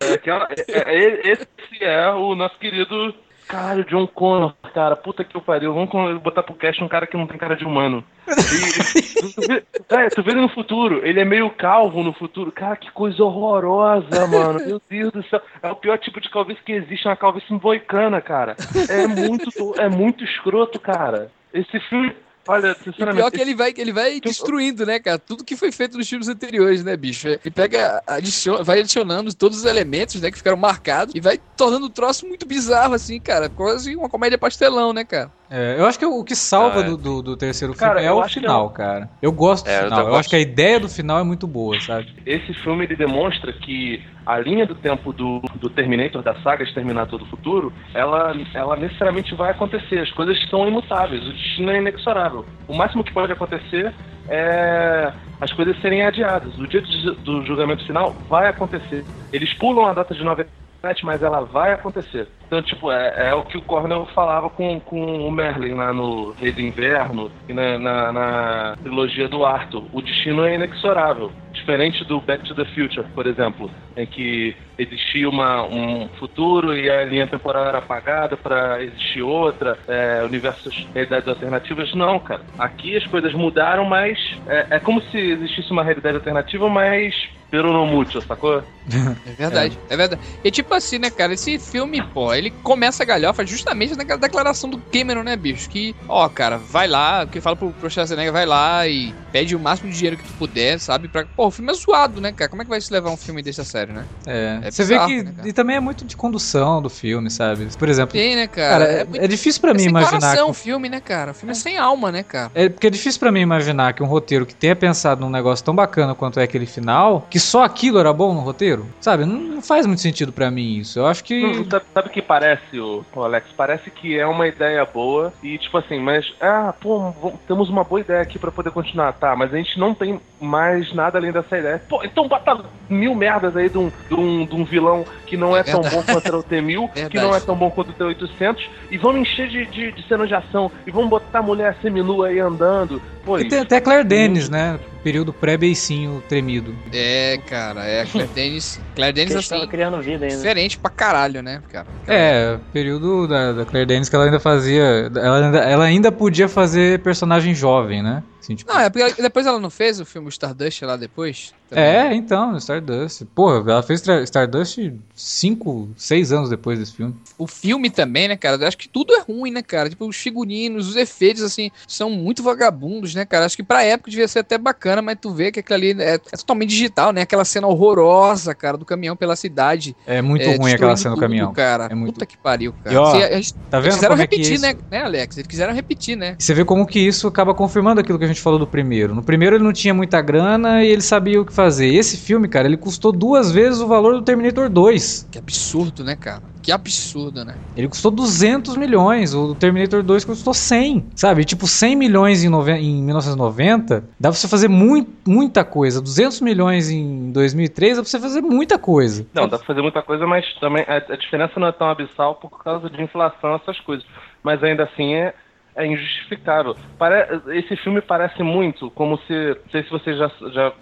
É é- é- é- esse é o nosso querido. Caralho, John Connor, cara, puta que eu pariu. Vamos botar pro cast um cara que não tem cara de humano. E- tu, vê, é, tu vê ele no futuro, ele é meio calvo no futuro. Cara, que coisa horrorosa, mano. Meu Deus do céu. É o pior tipo de calvície que existe, uma calvície boicana, cara. É muito, é muito escroto, cara. Esse filme, olha, E sinceramente. pior que ele vai, ele vai destruindo, né, cara? Tudo que foi feito nos filmes anteriores, né, bicho? Ele pega, adiciona, vai adicionando todos os elementos, né, que ficaram marcados e vai tornando o troço muito bizarro, assim, cara. Quase uma comédia pastelão, né, cara? É, eu acho que o que salva Ah, é. do, do, do terceiro Cara, filme é eu o que final, cara. Eu gosto do É, eu final. Eu, também acho que a ideia do final é muito boa, sabe? esse filme ele demonstra que a linha do tempo do, do Terminator, da saga Exterminator do Futuro, ela, ela necessariamente vai acontecer. As coisas são imutáveis, o destino é inexorável. O máximo que pode acontecer é as coisas serem adiadas. O dia do, julgamento final vai acontecer. Eles pulam a data de 97, mas ela vai acontecer. Então, tipo, é, é o que o Cornell falava com, com o Merlin lá no Rei do Inverno e na, na, na trilogia do Arthur. O destino é inexorável. Diferente do Back to the Future, por exemplo, em que existia uma, um futuro e a linha temporal era apagada para existir outra, é, universos, realidades alternativas. Não, cara. Aqui as coisas mudaram, mas é, é como se existisse uma realidade alternativa, mas pero no mucho, sacou? *laughs* É verdade, é. verdade. E tipo assim, né, cara, esse filme, pô, ele começa a galhofa justamente naquela declaração do Cameron, né, bicho? Que, ó, cara, vai lá, que fala pro, pro Schwarzenegger, vai lá e pede o máximo de dinheiro que tu puder, sabe? Pra... Pô, o filme é zoado, né, cara? Como é que vai se levar um filme desse a sério, né? É, É você bizarro, vê que. né, e também é muito de condução do filme, sabe? Por exemplo, Tem, né, cara? cara, é, muito- é difícil pra é mim sem imaginar. coração que- o filme, né, cara? O filme é sem alma, né, cara? É porque é difícil pra mim imaginar que um roteiro que tenha pensado num negócio tão bacana quanto é aquele final, que só aquilo era bom no roteiro, sabe? Não, não faz muito sentido pra mim isso. Eu acho que. Hum, Sabe, o que parece, o, Alex? Parece que é uma ideia boa e, tipo assim, mas, ah, pô, temos uma boa ideia aqui pra poder continuar, tá? Mas a gente não tem mais nada além dessa ideia. Pô, então bota mil merdas aí de um, de um, de um vilão que não é, É tão verdade. bom quanto o T-1000, *laughs* que não é tão bom quanto o T-800, e vamos encher de, de, de cenas de ação, e vamos botar a mulher seminua aí andando. Pô, E tem até Claire Denis, né? Período pré-beicinho tremido. É, cara, é. Claire Denis. Claire Denis, assim, criando vida ainda. diferente pra caralho, né, cara? É, período da, da Claire Denis que ela ainda fazia. Ela ainda, ela ainda podia fazer personagem jovem, né? Assim, tipo, Não, é porque depois ela não fez o filme Stardust lá depois? É, então, Stardust. Porra, ela fez Stardust 5, 6 anos depois desse filme. O filme também, né, cara? Acho que tudo é ruim, né, cara? Tipo, os figurinos, os efeitos, assim, são muito vagabundos, né, cara? Acho que pra época devia ser até bacana, mas tu vê que aquilo ali é, é totalmente digital, né? Aquela cena horrorosa, cara, do caminhão pela cidade. É muito é, ruim aquela cena do tudo, caminão. cara. É muito- Puta que pariu, cara. E, ó, gente- Tá eles vendo quiseram como é repetir, isso... né, né, Alex? Eles quiseram repetir, né? Você vê como que isso acaba confirmando aquilo que a gente falou do primeiro. No primeiro ele não tinha muita grana e ele sabia o que fazer. Esse filme, cara, ele custou duas vezes o valor do Terminator 2. Que absurdo, né, cara? Que absurdo, né? Ele custou 200 milhões, o Terminator 2 custou 100, sabe? Tipo, 100 milhões em, nove- em 1990, dá pra você fazer mui- muita coisa. 200 milhões em 2003, dá pra você fazer muita coisa. Não, dá pra fazer muita coisa, mas também a, a diferença não é tão abissal por causa de inflação, essas coisas. Mas ainda assim é, é injustificável. Pare- esse filme parece muito como se. Não sei se vocês já. já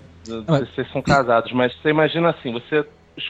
vocês são casados, mas você imagina assim, você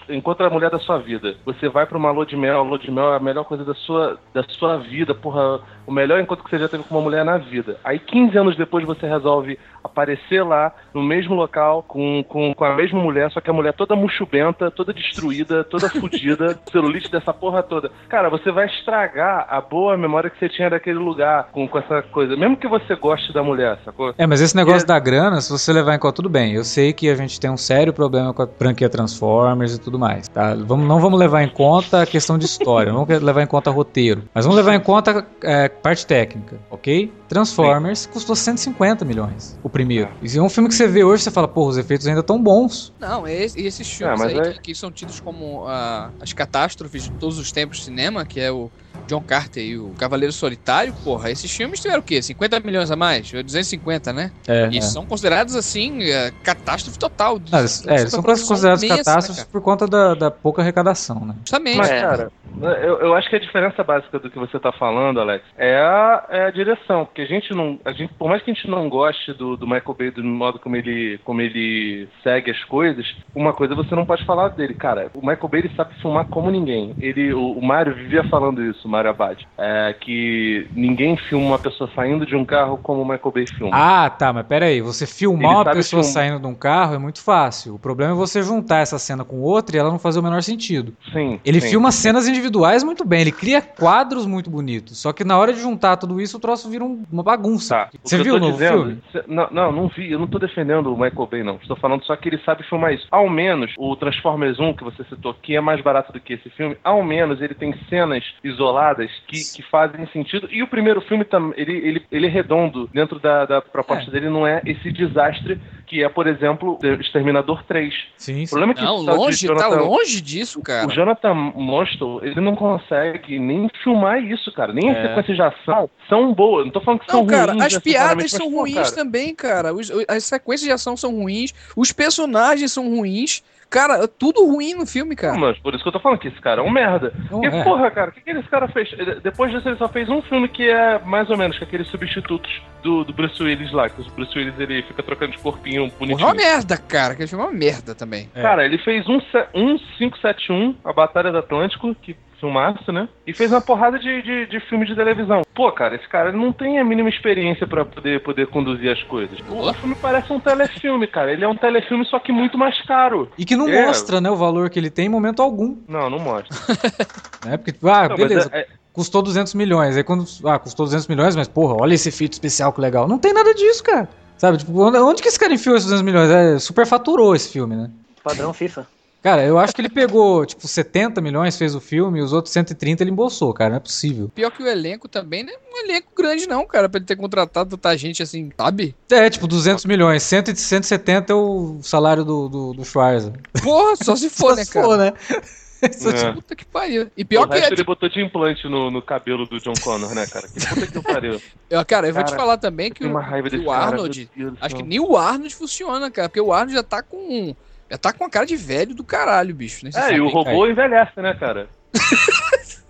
encontra a mulher da sua vida. Você vai pra uma lua de mel, a lua de mel é a melhor coisa da sua, da sua vida, porra, o melhor encontro que você já teve com uma mulher na vida. Aí 15 anos depois você resolve, aparecer lá no mesmo local com, com, com a mesma mulher, só que a mulher toda muxubenta, toda destruída, toda fodida, *laughs* celulite dessa porra toda. Cara, você vai estragar a boa memória que você tinha daquele lugar com, com essa coisa. Mesmo que você goste da mulher, sacou? É, mas esse negócio da grana, se você levar em conta, tudo bem. Eu sei que a gente tem um sério problema com a franquia Transformers e tudo mais, tá? Vamos, não vamos levar em conta a questão de história, não vamos levar em conta roteiro, mas vamos levar em conta é, parte técnica, ok? Transformers Sim. custou 150 milhões, o primeiro. É. E é um filme que você vê hoje, você fala, porra, os efeitos ainda estão bons. Não, e esses filmes é, aí é... que, que, são tidos como uh, as catástrofes de todos os tempos de cinema, que é o John Carter e o Cavaleiro Solitário, porra, esses filmes tiveram o quê? 50 milhões a mais? 250, né? É, e é. são considerados, assim, é, catástrofe total. Ah, é, eles são considerados imensa, né, catástrofes né, por conta da, da, pouca arrecadação, né? Justamente. Mas, cara, eu, eu acho que a diferença básica do que você tá falando, Alex, é a, é a direção. Porque a gente não. A gente, por mais que a gente não goste do, do Michael Bay, do modo como ele, como ele segue as coisas, uma coisa você não pode falar dele. Cara, o Michael Bay ele sabe filmar como ninguém. Ele, o, o Mario vivia falando isso, Mario Abad. É que ninguém filma uma pessoa saindo de um carro como o Michael Bay filma. Ah, tá, mas pera aí. Você filmar ele uma pessoa film... saindo de um carro é muito fácil. O problema é você juntar essa cena com outra e ela não fazer o menor sentido. Sim. Ele sim, filma sim. cenas individuais muito bem. Ele cria quadros muito bonitos. Só que na hora de juntar tudo isso, o troço vira um, uma bagunça. Tá. Você viu o novo dizendo, filme? Cê, não, não, não vi. Eu não tô defendendo o Michael Bay, não. Estou falando só que ele sabe filmar isso. Ao menos o Transformers 1 que você citou, que é mais barato do que esse filme, ao menos ele tem cenas isoladas que, que fazem sentido. E o primeiro filme também, ele, ele, ele é redondo dentro da, da proposta é. dele, não é esse desastre que é, por exemplo, Exterminador 3. Sim, sim. O problema é que não, longe, tá Jonathan, tá longe disso, cara. O Jonathan Mostel, ele não consegue nem filmar isso, cara. Nem é. as sequências de ação são boas. Não tô falando que não, são cara, ruins. As piadas são ruins cara. também, cara. Os, as sequências de ação são ruins. Os personagens são ruins. Cara, é tudo ruim no filme, cara. Mas por isso que eu tô falando que esse cara é um merda. Não e, é. porra, cara, o que, que esse cara fez? Depois disso, ele só fez um filme que é mais ou menos com aqueles substitutos do, do Bruce Willis lá, que o Bruce Willis ele fica trocando de corpinho bonitinho. Porra, é uma merda, cara. Que filme é uma merda também. É. Cara, ele fez um, um 571, A Batalha do Atlântico, que filmaço, né? E fez uma porrada de, de, de filme de televisão. Pô, cara, esse cara não tem a mínima experiência para poder, poder conduzir as coisas. O filme parece um telefilme, cara. Ele é um telefilme, só que muito mais caro. E que não é. mostra, né, o valor que ele tem em momento algum. Não, não mostra. *laughs* é porque, ah, não, beleza. É, é... Custou 200 milhões. Aí quando. Ah, custou 200 milhões, mas porra, olha esse efeito especial que legal. Não tem nada disso, cara. Sabe? Tipo, onde que esse cara enfiou esses 200 milhões? É, superfaturou esse filme, né? Padrão FIFA. Cara, eu acho que ele pegou, tipo, 70 milhões, fez o filme, e os outros 130 ele embolsou, cara, não é possível. Pior que o elenco também não é um elenco grande não, cara, pra ele ter contratado tanta gente assim, sabe? É, tipo, 200 milhões, 100, 170 é o salário do, do, do Schwarzer. Porra, só se for, *laughs* só né, se cara? For, né? Só é. Puta que pariu. E pior o que. Resto é... ele botou de implante no, no cabelo do John Connor, né, cara? Que puta que pariu. *laughs* Eu, cara, eu vou te falar também que o, que o Arnold. Cara, acho que nem o Arnold funciona, cara. Porque o Arnold já tá com já tá com a cara de velho do caralho, bicho. Né? É, e o robô envelhece, né, cara? *laughs*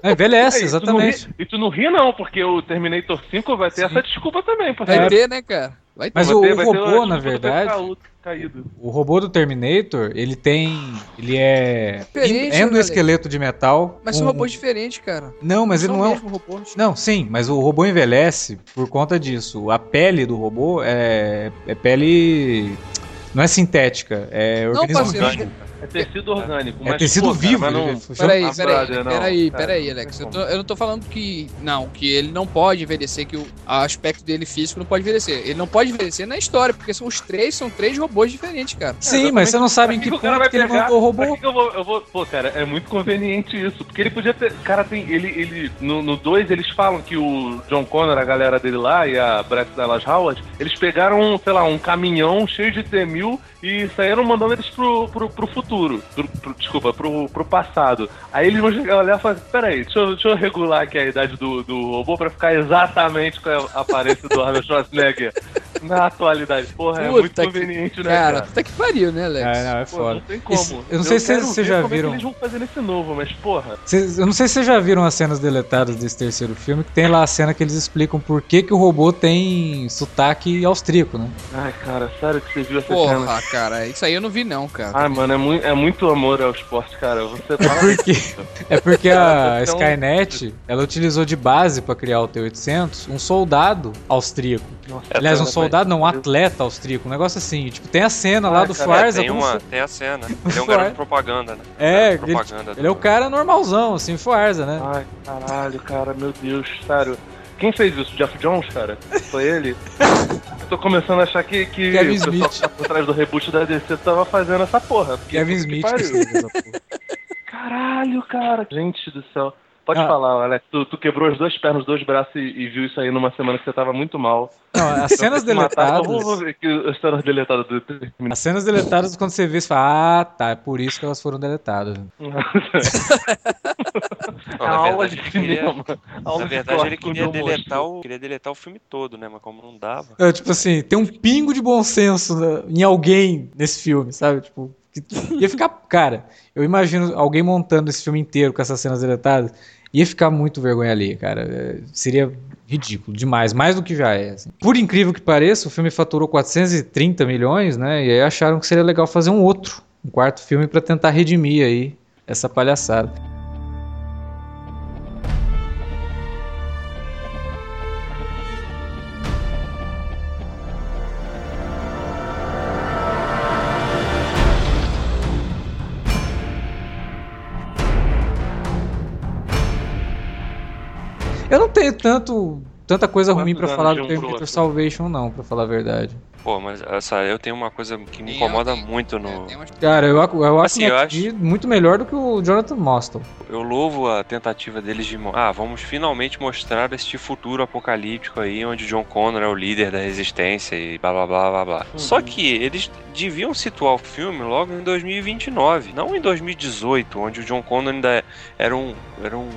É, envelhece, é, exatamente. E tu, não ri, não, porque o Terminator 5 vai ter Sim. essa desculpa também. Vai é. ter, né, cara? Vai ter. Mas o, ter, o robô, na verdade. O robô do Terminator, ele tem. Ele é. Endoesqueleto de metal. Mas um... são robôs diferentes, cara. Não, mas não ele não é. Um... Robô, não, sim, mas o robô envelhece por conta disso. A pele do robô é, é pele não é sintética, é organismo orgânico. É tecido orgânico. É tecido vivo. Cara, não... Peraí, peraí, peraí, peraí, Alex. Eu, tô, eu não tô falando que. Não, que ele não pode envelhecer, que o aspecto dele físico não pode envelhecer. Ele não pode envelhecer na história, porque são os três, são três robôs diferentes, cara. Sim, é, mas você não sabe em que, que ponto que ele mandou o robô. Que eu, vou, eu vou. Pô, cara, é muito conveniente isso. Porque ele podia ter. Cara, tem. Ele. ele no 2 eles falam que o John Connor, a galera dele lá, e a Brett Dallas Howard, eles pegaram, sei lá, um caminhão cheio de T-1000 e saíram mandando eles pro, pro, pro futuro. Pro, pro, desculpa, pro, pro passado. Aí eles vão chegar lá e falar: peraí, deixa eu, deixa eu regular aqui a idade do, do robô pra ficar exatamente com a aparência do Arnold Schwarzenegger na atualidade. Porra, é puta é muito conveniente, que, né? Cara, puta que pariu, né, Alex? É, não, é foda. Pô, não tem como. Isso, eu não sei se vocês já viram. É eles vão fazer nesse novo, mas porra. Cês, eu não sei se vocês já viram as cenas deletadas desse terceiro filme, que tem lá a cena que eles explicam por que, que o robô tem sotaque austríaco, né? Ai, cara, sério que você viu essa porra, cena? Cara, isso aí eu não vi não, cara. Ah, mano, é muito, é muito amor ao esporte, cara. Você é porque, *laughs* é porque a Skynet, ela utilizou de base para criar o T-800 um soldado austríaco. Nossa, Aliás, um cara, soldado, não, um atleta austríaco, um negócio assim. Tipo, tem a cena lá Ah, do cara, Schwarza. tem, como uma, tem a cena. *laughs* Ele é um garoto de propaganda, né? É, de propaganda Ele é o cara normalzão, assim, Schwarza, né? Ai, caralho, cara, meu Deus, sério. Quem fez isso? Jeff Jones, cara? Foi ele? Eu *laughs* tô começando a achar que, que Kevin o pessoal Smith. que tá por trás do reboot da DC tava fazendo essa porra. Kevin Smith. Caralho, cara. Gente do céu. Pode Ah. falar, Alex. Tu, tu quebrou as duas pernas, os dois braços e, e viu isso aí numa semana que você tava muito mal. Não, as cenas Te mataram. deletadas. Vou, vou ver que as cenas deletadas do As cenas deletadas, quando você vê, você fala, ah, tá, é por isso que elas foram deletadas. *laughs* Não, A na aula verdade, de cinema. Na de verdade, ele queria deletar, o, queria deletar o filme todo, né? Mas como não dava. É, tipo assim, tem um pingo de bom senso né, em alguém nesse filme, sabe? Tipo, ia ficar. Cara, eu imagino alguém montando esse filme inteiro com essas cenas deletadas. Ia ficar muito vergonha ali, cara. É, seria ridículo demais, mais do que já é. assim. Por incrível que pareça, o filme faturou 430 milhões, né? E aí acharam que seria legal fazer um outro, um quarto filme pra tentar redimir aí essa palhaçada. Tanto tanta coisa ruim pra Quantos falar do um pro Terminator? Salvation, não, pra falar a verdade. Pô, mas essa, eu tenho uma coisa que me incomoda tem- muito é, no. umas- Cara, eu, ac- eu acho Assim, o eu McGee muito melhor do que o Jonathan Mostel. Eu louvo a tentativa deles de. Ah, vamos finalmente mostrar este futuro apocalíptico aí, onde John Connor é o líder da resistência e blá blá blá blá blá. Uhum. Só que eles deviam situar o filme logo em 2029, não em 2018, onde o John Connor ainda era um. Era um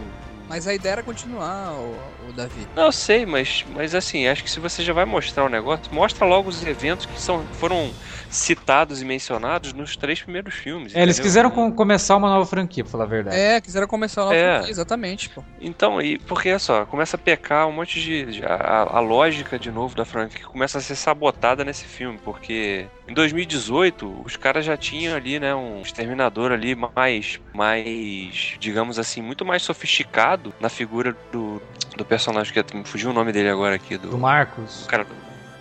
Mas a ideia era continuar, o, o Davi. Não, eu sei, mas, mas assim, acho que se você já vai mostrar o negócio, mostra logo os eventos que são, foram citados e mencionados nos três primeiros filmes. É, eles quiseram com- começar uma nova franquia, pra falar a verdade. É, quiseram começar lá É. exatamente, pô. Então, e porque é só, começa a pecar um monte de. de- a, a lógica de novo da franquia começa a ser sabotada nesse filme, porque em 2018 os caras já tinham ali, né, um exterminador ali mais, mais, digamos assim, muito mais sofisticado na figura do, do personagem que me fugiu o nome dele agora aqui, do, Do Marcos, do cara.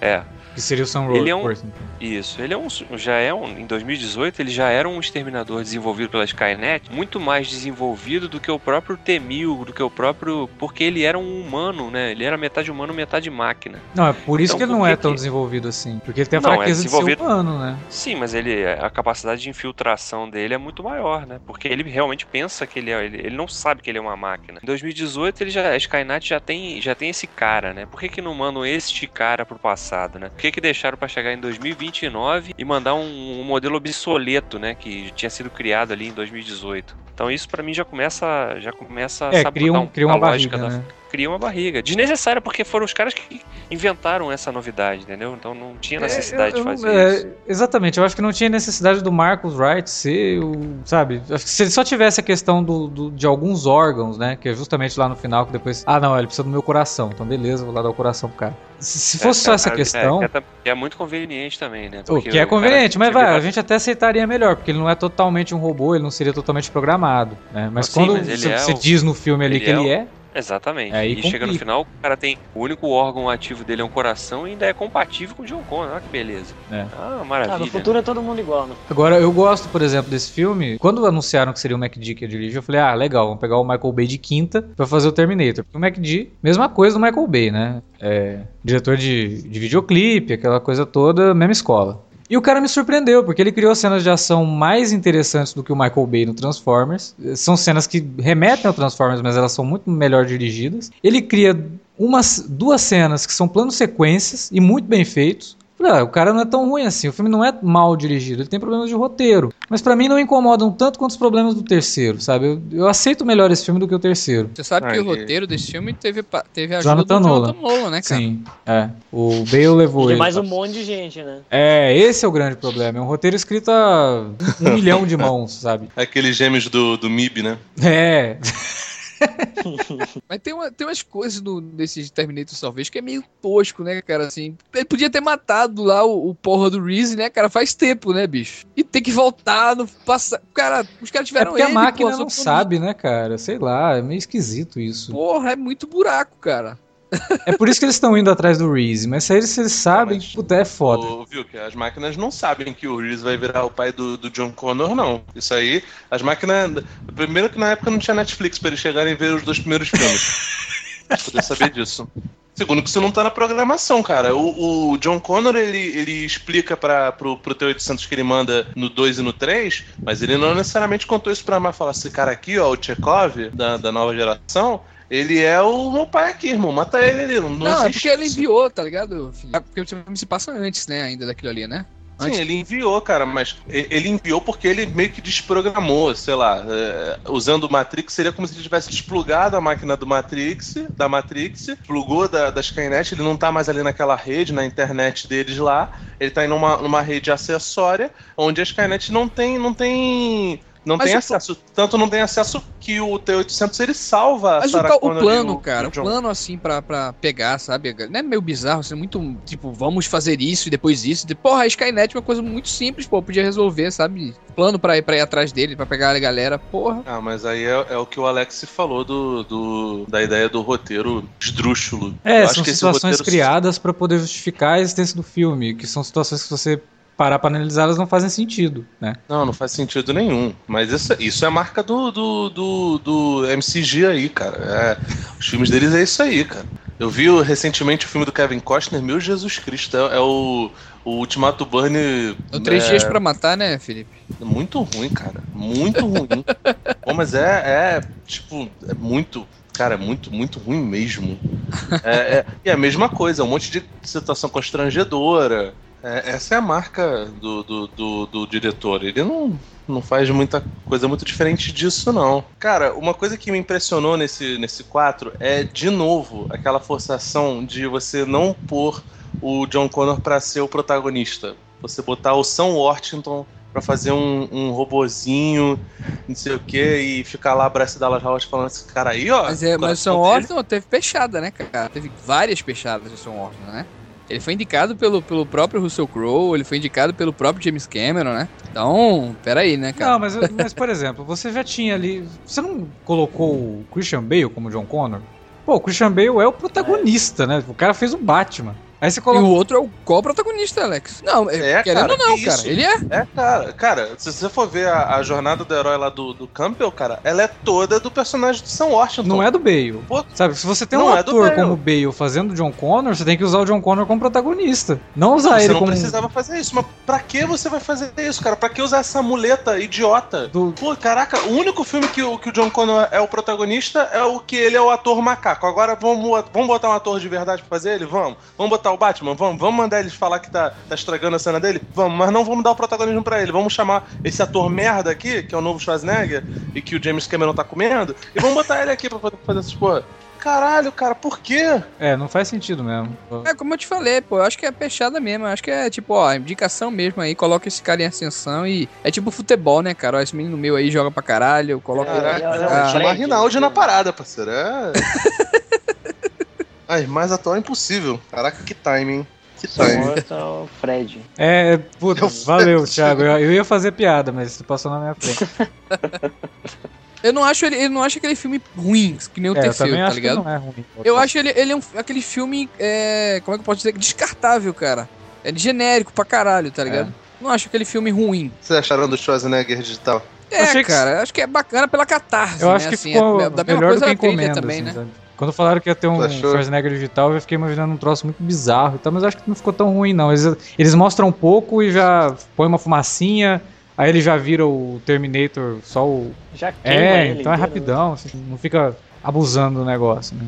É, que seria o Sam Ele é um- Rockwell. isso. Ele é um, já é um, em 2018 ele já era um exterminador desenvolvido pela Skynet, muito mais desenvolvido do que o próprio T-1000, do que o próprio, porque ele era um humano, né? Ele era metade humano, metade máquina. Não, é por isso Então, que ele por não é tão que- desenvolvido assim. Porque ele tem a Não, é fraqueza de ser desenvolvido- humano, né? Sim, mas ele a capacidade de infiltração dele é muito maior, né? Porque ele realmente pensa que ele é, ele, ele não sabe que ele é uma máquina. Em 2018 ele já a Skynet já tem já tem esse cara, né? Por que que não mandam este cara pro passado, né? Por que que deixaram pra chegar em 2029 e mandar um, um modelo obsoleto, né, que tinha sido criado ali em 2018? Então isso pra mim já começa já começa a É, sabotar cria, um, cria a uma lógica barriga, da né? Cria uma barriga. Desnecessária, porque foram os caras que inventaram essa novidade, entendeu? Então não tinha necessidade É, eu- de eu- fazer é, isso. Exatamente, eu acho que não tinha necessidade do Marcus Wright ser o. Sabe? Se ele só tivesse a questão do, do- de alguns órgãos, né? Que é justamente lá no final que depois. Ah, não, ele precisa do meu coração. Então beleza, vou lá dar o coração pro cara. Se, se fosse só É, essa é, questão. É, é, é muito conveniente também, né? O que é conveniente, cara- mas vai, a gente até aceitaria melhor, porque ele não é totalmente um robô, ele não seria totalmente programado, né? Mas quando mas você, é você o- diz no filme ali ele que é ele é, Exatamente. Aí e chega no final, o cara tem. O único órgão ativo dele é um coração e ainda é compatível com o John Connor. Olha que beleza. É. Ah, Ah, maravilha. no futuro é todo mundo igual, né? Agora, eu gosto, por exemplo, desse filme. Quando anunciaram que seria o MacD que ia dirigir, eu falei, ah, legal, vamos pegar o Michael Bay de quinta pra fazer o Terminator. Porque o MacD, mesma coisa do Michael Bay, né? É, diretor de, de videoclipe, aquela coisa toda, mesma escola. E o cara me surpreendeu, porque ele criou cenas de ação mais interessantes do que o Michael Bay no Transformers. São cenas que remetem ao Transformers, mas elas são muito melhor dirigidas. Ele cria umas, duas cenas que são planos sequências e muito bem feitos. Ah, o cara não é tão ruim assim, o filme não é mal dirigido, ele tem problemas de roteiro. Mas pra mim não incomodam tanto quanto os problemas do terceiro, sabe? Eu, eu aceito melhor esse filme do que o terceiro. Você sabe que Ai, o roteiro desse filme teve, teve a ajuda Jonathan do Nolan. Jonathan Nolan, né, cara? Sim, é. O Bale levou E ele. mais um monte de gente, né? É, esse é o grande problema. É um roteiro escrito a um *laughs* milhão de mãos, sabe? Aqueles gêmeos do, do MIB, né? É. *laughs* Mas tem, uma, tem umas coisas do, desse Terminator Salvation que é meio tosco, né, cara? Assim, ele podia ter matado lá o, o porra do Reese, né, cara? Faz tempo, né, bicho? E tem que voltar no passado. Cara, os caras É tiveram porque a ele, máquina pô, não sabe, né, cara? Sei lá, é meio esquisito isso. Porra, é muito buraco, cara. É por isso que eles estão indo atrás do Reese, mas se eles, eles sabem, Mas- puta, é foda. Ô, viu que as máquinas não sabem que o Reese vai virar o pai do, do John Connor, não. Isso aí, as máquinas. Primeiro que na época não tinha Netflix pra eles chegarem e ver os dois primeiros filmes. *laughs* poder saber disso. Segundo que isso não tá na programação, cara. O, o John Connor, ele, ele explica pra, pro, pro T-800 que ele manda no 2 e no 3, mas ele não necessariamente contou isso pra mais falar, esse cara aqui, ó, o Chekhov, da, da nova geração, ele é o meu pai aqui, irmão. Mata ele ali. Não, não, Não, é porque ele enviou, tá ligado? É porque o filme se passa antes, né, ainda daquilo ali, né? Sim, Antes- ele enviou, cara, mas ele enviou porque ele meio que desprogramou, sei lá, é, usando o Matrix, seria como se ele tivesse desplugado a máquina do Matrix, da Matrix, plugou da, da Skynet, ele não tá mais ali naquela rede, na internet deles lá, ele tá em numa, numa rede acessória, onde a Skynet não tem, não tem, não Mas tem acesso, tanto não tem acesso que o T-800 ele salva a Mas o, o plano, o- cara, o John. plano assim pra, pra pegar, sabe? Não é meio bizarro, assim, muito tipo, vamos fazer isso e depois isso. De, porra, a Skynet é uma coisa muito simples, pô, podia resolver, sabe? Plano pra ir, pra ir atrás dele, pra pegar a galera, porra. Ah, mas aí é, é o que o Alex falou do, do- da ideia do roteiro esdrúxulo. É, Eu acho são situações roteiro- criadas pra poder justificar a existência do filme, que são situações que você parar pra analisar, elas não fazem sentido, né? Não, não faz sentido nenhum. Mas isso, isso é marca do, do, do, do MCG aí, cara. É, os filmes deles é isso aí, cara. Eu vi recentemente o filme do Kevin Costner, meu Jesus Cristo, é, é o, o Ultimato Burn. Deu três é, dias pra matar, né, Felipe? Muito ruim, cara. Muito ruim. *laughs* Pô, mas é, é, tipo, é muito. Cara, é muito, muito ruim mesmo. É, é- e é a mesma coisa, um monte de situação constrangedora. É, essa é a marca do, do, do, do diretor. Ele não, não faz muita coisa muito diferente disso, não. Cara, uma coisa que me impressionou nesse, nesse 4 é, de novo, aquela forçação de você não pôr o John Connor pra ser o protagonista. Você botar o Sam Worthington pra fazer um, um robozinho, não sei o que, e ficar lá Bryce Dallas Howard falando esse cara aí, ó. Mas, é, mas o Sam Orton teve peixada, né, cara? Teve várias peixadas do Sam Orton, né? Ele foi indicado pelo, pelo próprio Russell Crowe, ele foi indicado pelo próprio James Cameron, né? Então, peraí, né, cara? Não, mas, mas, por exemplo, você já tinha ali. Você não colocou o Christian Bale como John Connor? Pô, o Christian Bale é o protagonista, né? O cara fez o Batman. Aí você E coloca. o outro é o qual protagonista, Alex? Não, é, É, querendo cara, ou não, cara. Ele é. É, cara, cara, se você for ver a, a jornada do herói lá do, do Campbell, cara, ela é toda do personagem do Sam Washington. Não é do Bale. Pô, Sabe, se você tem Não um é ator Bale. como o Bale fazendo John Connor, você tem que usar o John Connor como protagonista. Não usar você ele não como. precisava fazer isso, mas pra que você vai fazer isso, cara? Pra que usar essa muleta idiota? Do- Pô, caraca, o único filme que, o- que o John Connor é o protagonista é o que ele é o ator macaco. Agora vamos, vamos botar um ator de verdade pra fazer ele? Vamos. Vamos botar o Batman? Vamos. Vamos mandar eles falar que tá, tá estragando a cena dele? Vamos, mas não vamos dar o protagonismo pra ele. Vamos chamar esse ator merda aqui, que é o novo Schwarzenegger, e que o James Cameron tá comendo, e vamos botar ele aqui pra poder fazer essas porra. Caralho, cara, por quê? É, não faz sentido mesmo. É como eu te falei, pô, eu acho que é peixada mesmo. Eu acho que é tipo, ó, indicação mesmo aí, coloca esse cara em ascensão e. É tipo futebol, né, cara? Ó, esse menino meu aí joga pra caralho, coloca. Caraca, é, é, não, é, chama Rinaldi né? na parada, parceiro. É. *laughs* Ai, mais atual é impossível. Caraca, que timing. Que timing. Morto é o Fred. É, puta, Eu- *laughs* valeu, Thiago. Eu, eu ia fazer piada, mas você passou na minha frente. *laughs* Eu não acho ele, eu não acho aquele filme ruim, que nem o É, também tá acho que ligado? não é ruim. Eu acho ele, ele é um- aquele filme, é, como é que eu posso dizer? Descartável, cara. É genérico pra caralho, tá ligado? Não acho aquele filme ruim. Que vocês acharam do Schwarzenegger digital? É, Achei que- cara, acho que é bacana pela catarse, Eu né? acho que assim, ficou é, da mesma melhor do coisa que a trilha encomenda, também, assim, né? sabe? Quando falaram que ia ter um? Schwarzenegger digital, eu fiquei imaginando um troço muito bizarro e tal, mas eu acho que não ficou tão ruim, não. Eles, eles mostram um pouco e já põe uma fumacinha, aí ele já vira o Terminator, só o... Já queima É, ele então é né? rapidão, assim, não fica abusando do negócio, né?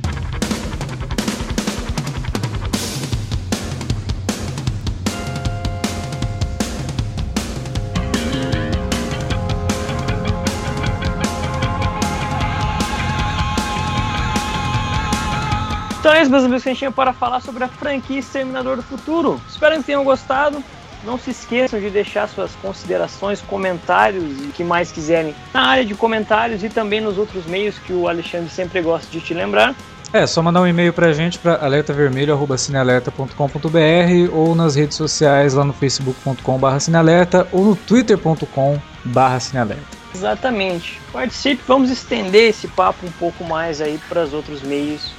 Meus amigos, que a gente tinha para falar sobre a franquia Exterminador do Futuro. Espero que tenham gostado. Não se esqueçam de deixar suas considerações, comentários e o que mais quiserem na área de comentários e também nos outros meios que o Alexandre sempre gosta de te lembrar. É, só mandar um e-mail pra gente pra alertavermelho.cinealerta.com.br ou nas redes sociais lá no facebook.com.br cinealerta ou no twitter.com.br cinealerta. Exatamente. Participe, vamos estender esse papo um pouco mais aí para os outros meios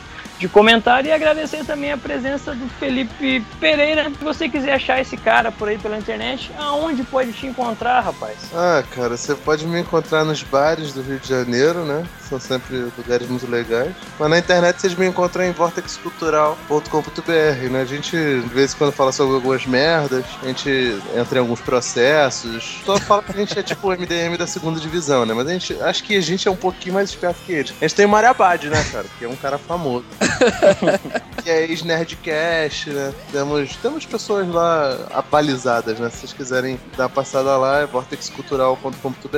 de comentário. E agradecer também a presença do Felipe Pereira. Se você quiser achar esse cara por aí pela internet, aonde pode te encontrar, rapaz? Ah, cara, você pode me encontrar nos bares do Rio de Janeiro, né? São sempre lugares muito legais. Mas na internet vocês me encontram em vortexcultural.com.br, né? A gente de vez em quando fala sobre algumas merdas, a gente entra em alguns processos. Só fala que a gente é tipo o MDM da segunda divisão, né? Mas a gente acho que a gente é um pouquinho mais esperto que eles. A gente tem o Mario Abad, né, cara? Que é um cara famoso. *laughs* que é ex-Nerdcast, né? Temos, temos pessoas lá abalizadas, né? Se vocês quiserem dar uma passada lá, é vortexcultural.com.br.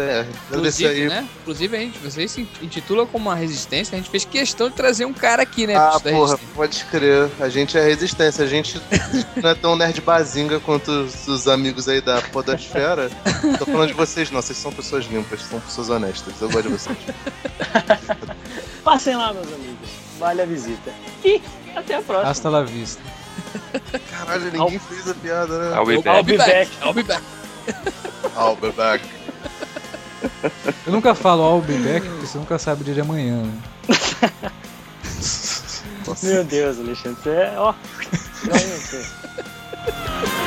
Inclusive, aí. né? Inclusive, a gente, vocês se intitula como uma resistência, a gente fez questão de trazer um cara aqui, né? Ah, porra, pode crer. A gente é resistência. A gente *laughs* não é tão nerd bazinga quanto os, os amigos aí da Podosfera. Tô falando de vocês, não. Vocês são pessoas limpas, são pessoas honestas. Eu gosto de vocês. *laughs* Passem lá, meus amigos. Vale a visita. E até a próxima. Hasta la vista. Caralho, ninguém fez a piada, né? I'll be I'll back. be back. I'll be back. I'll be back. Eu nunca falo all be back porque você nunca sabe o dia de amanhã. né? Nossa. Meu Deus, Alexandre, você é, ó. Realmente. *laughs*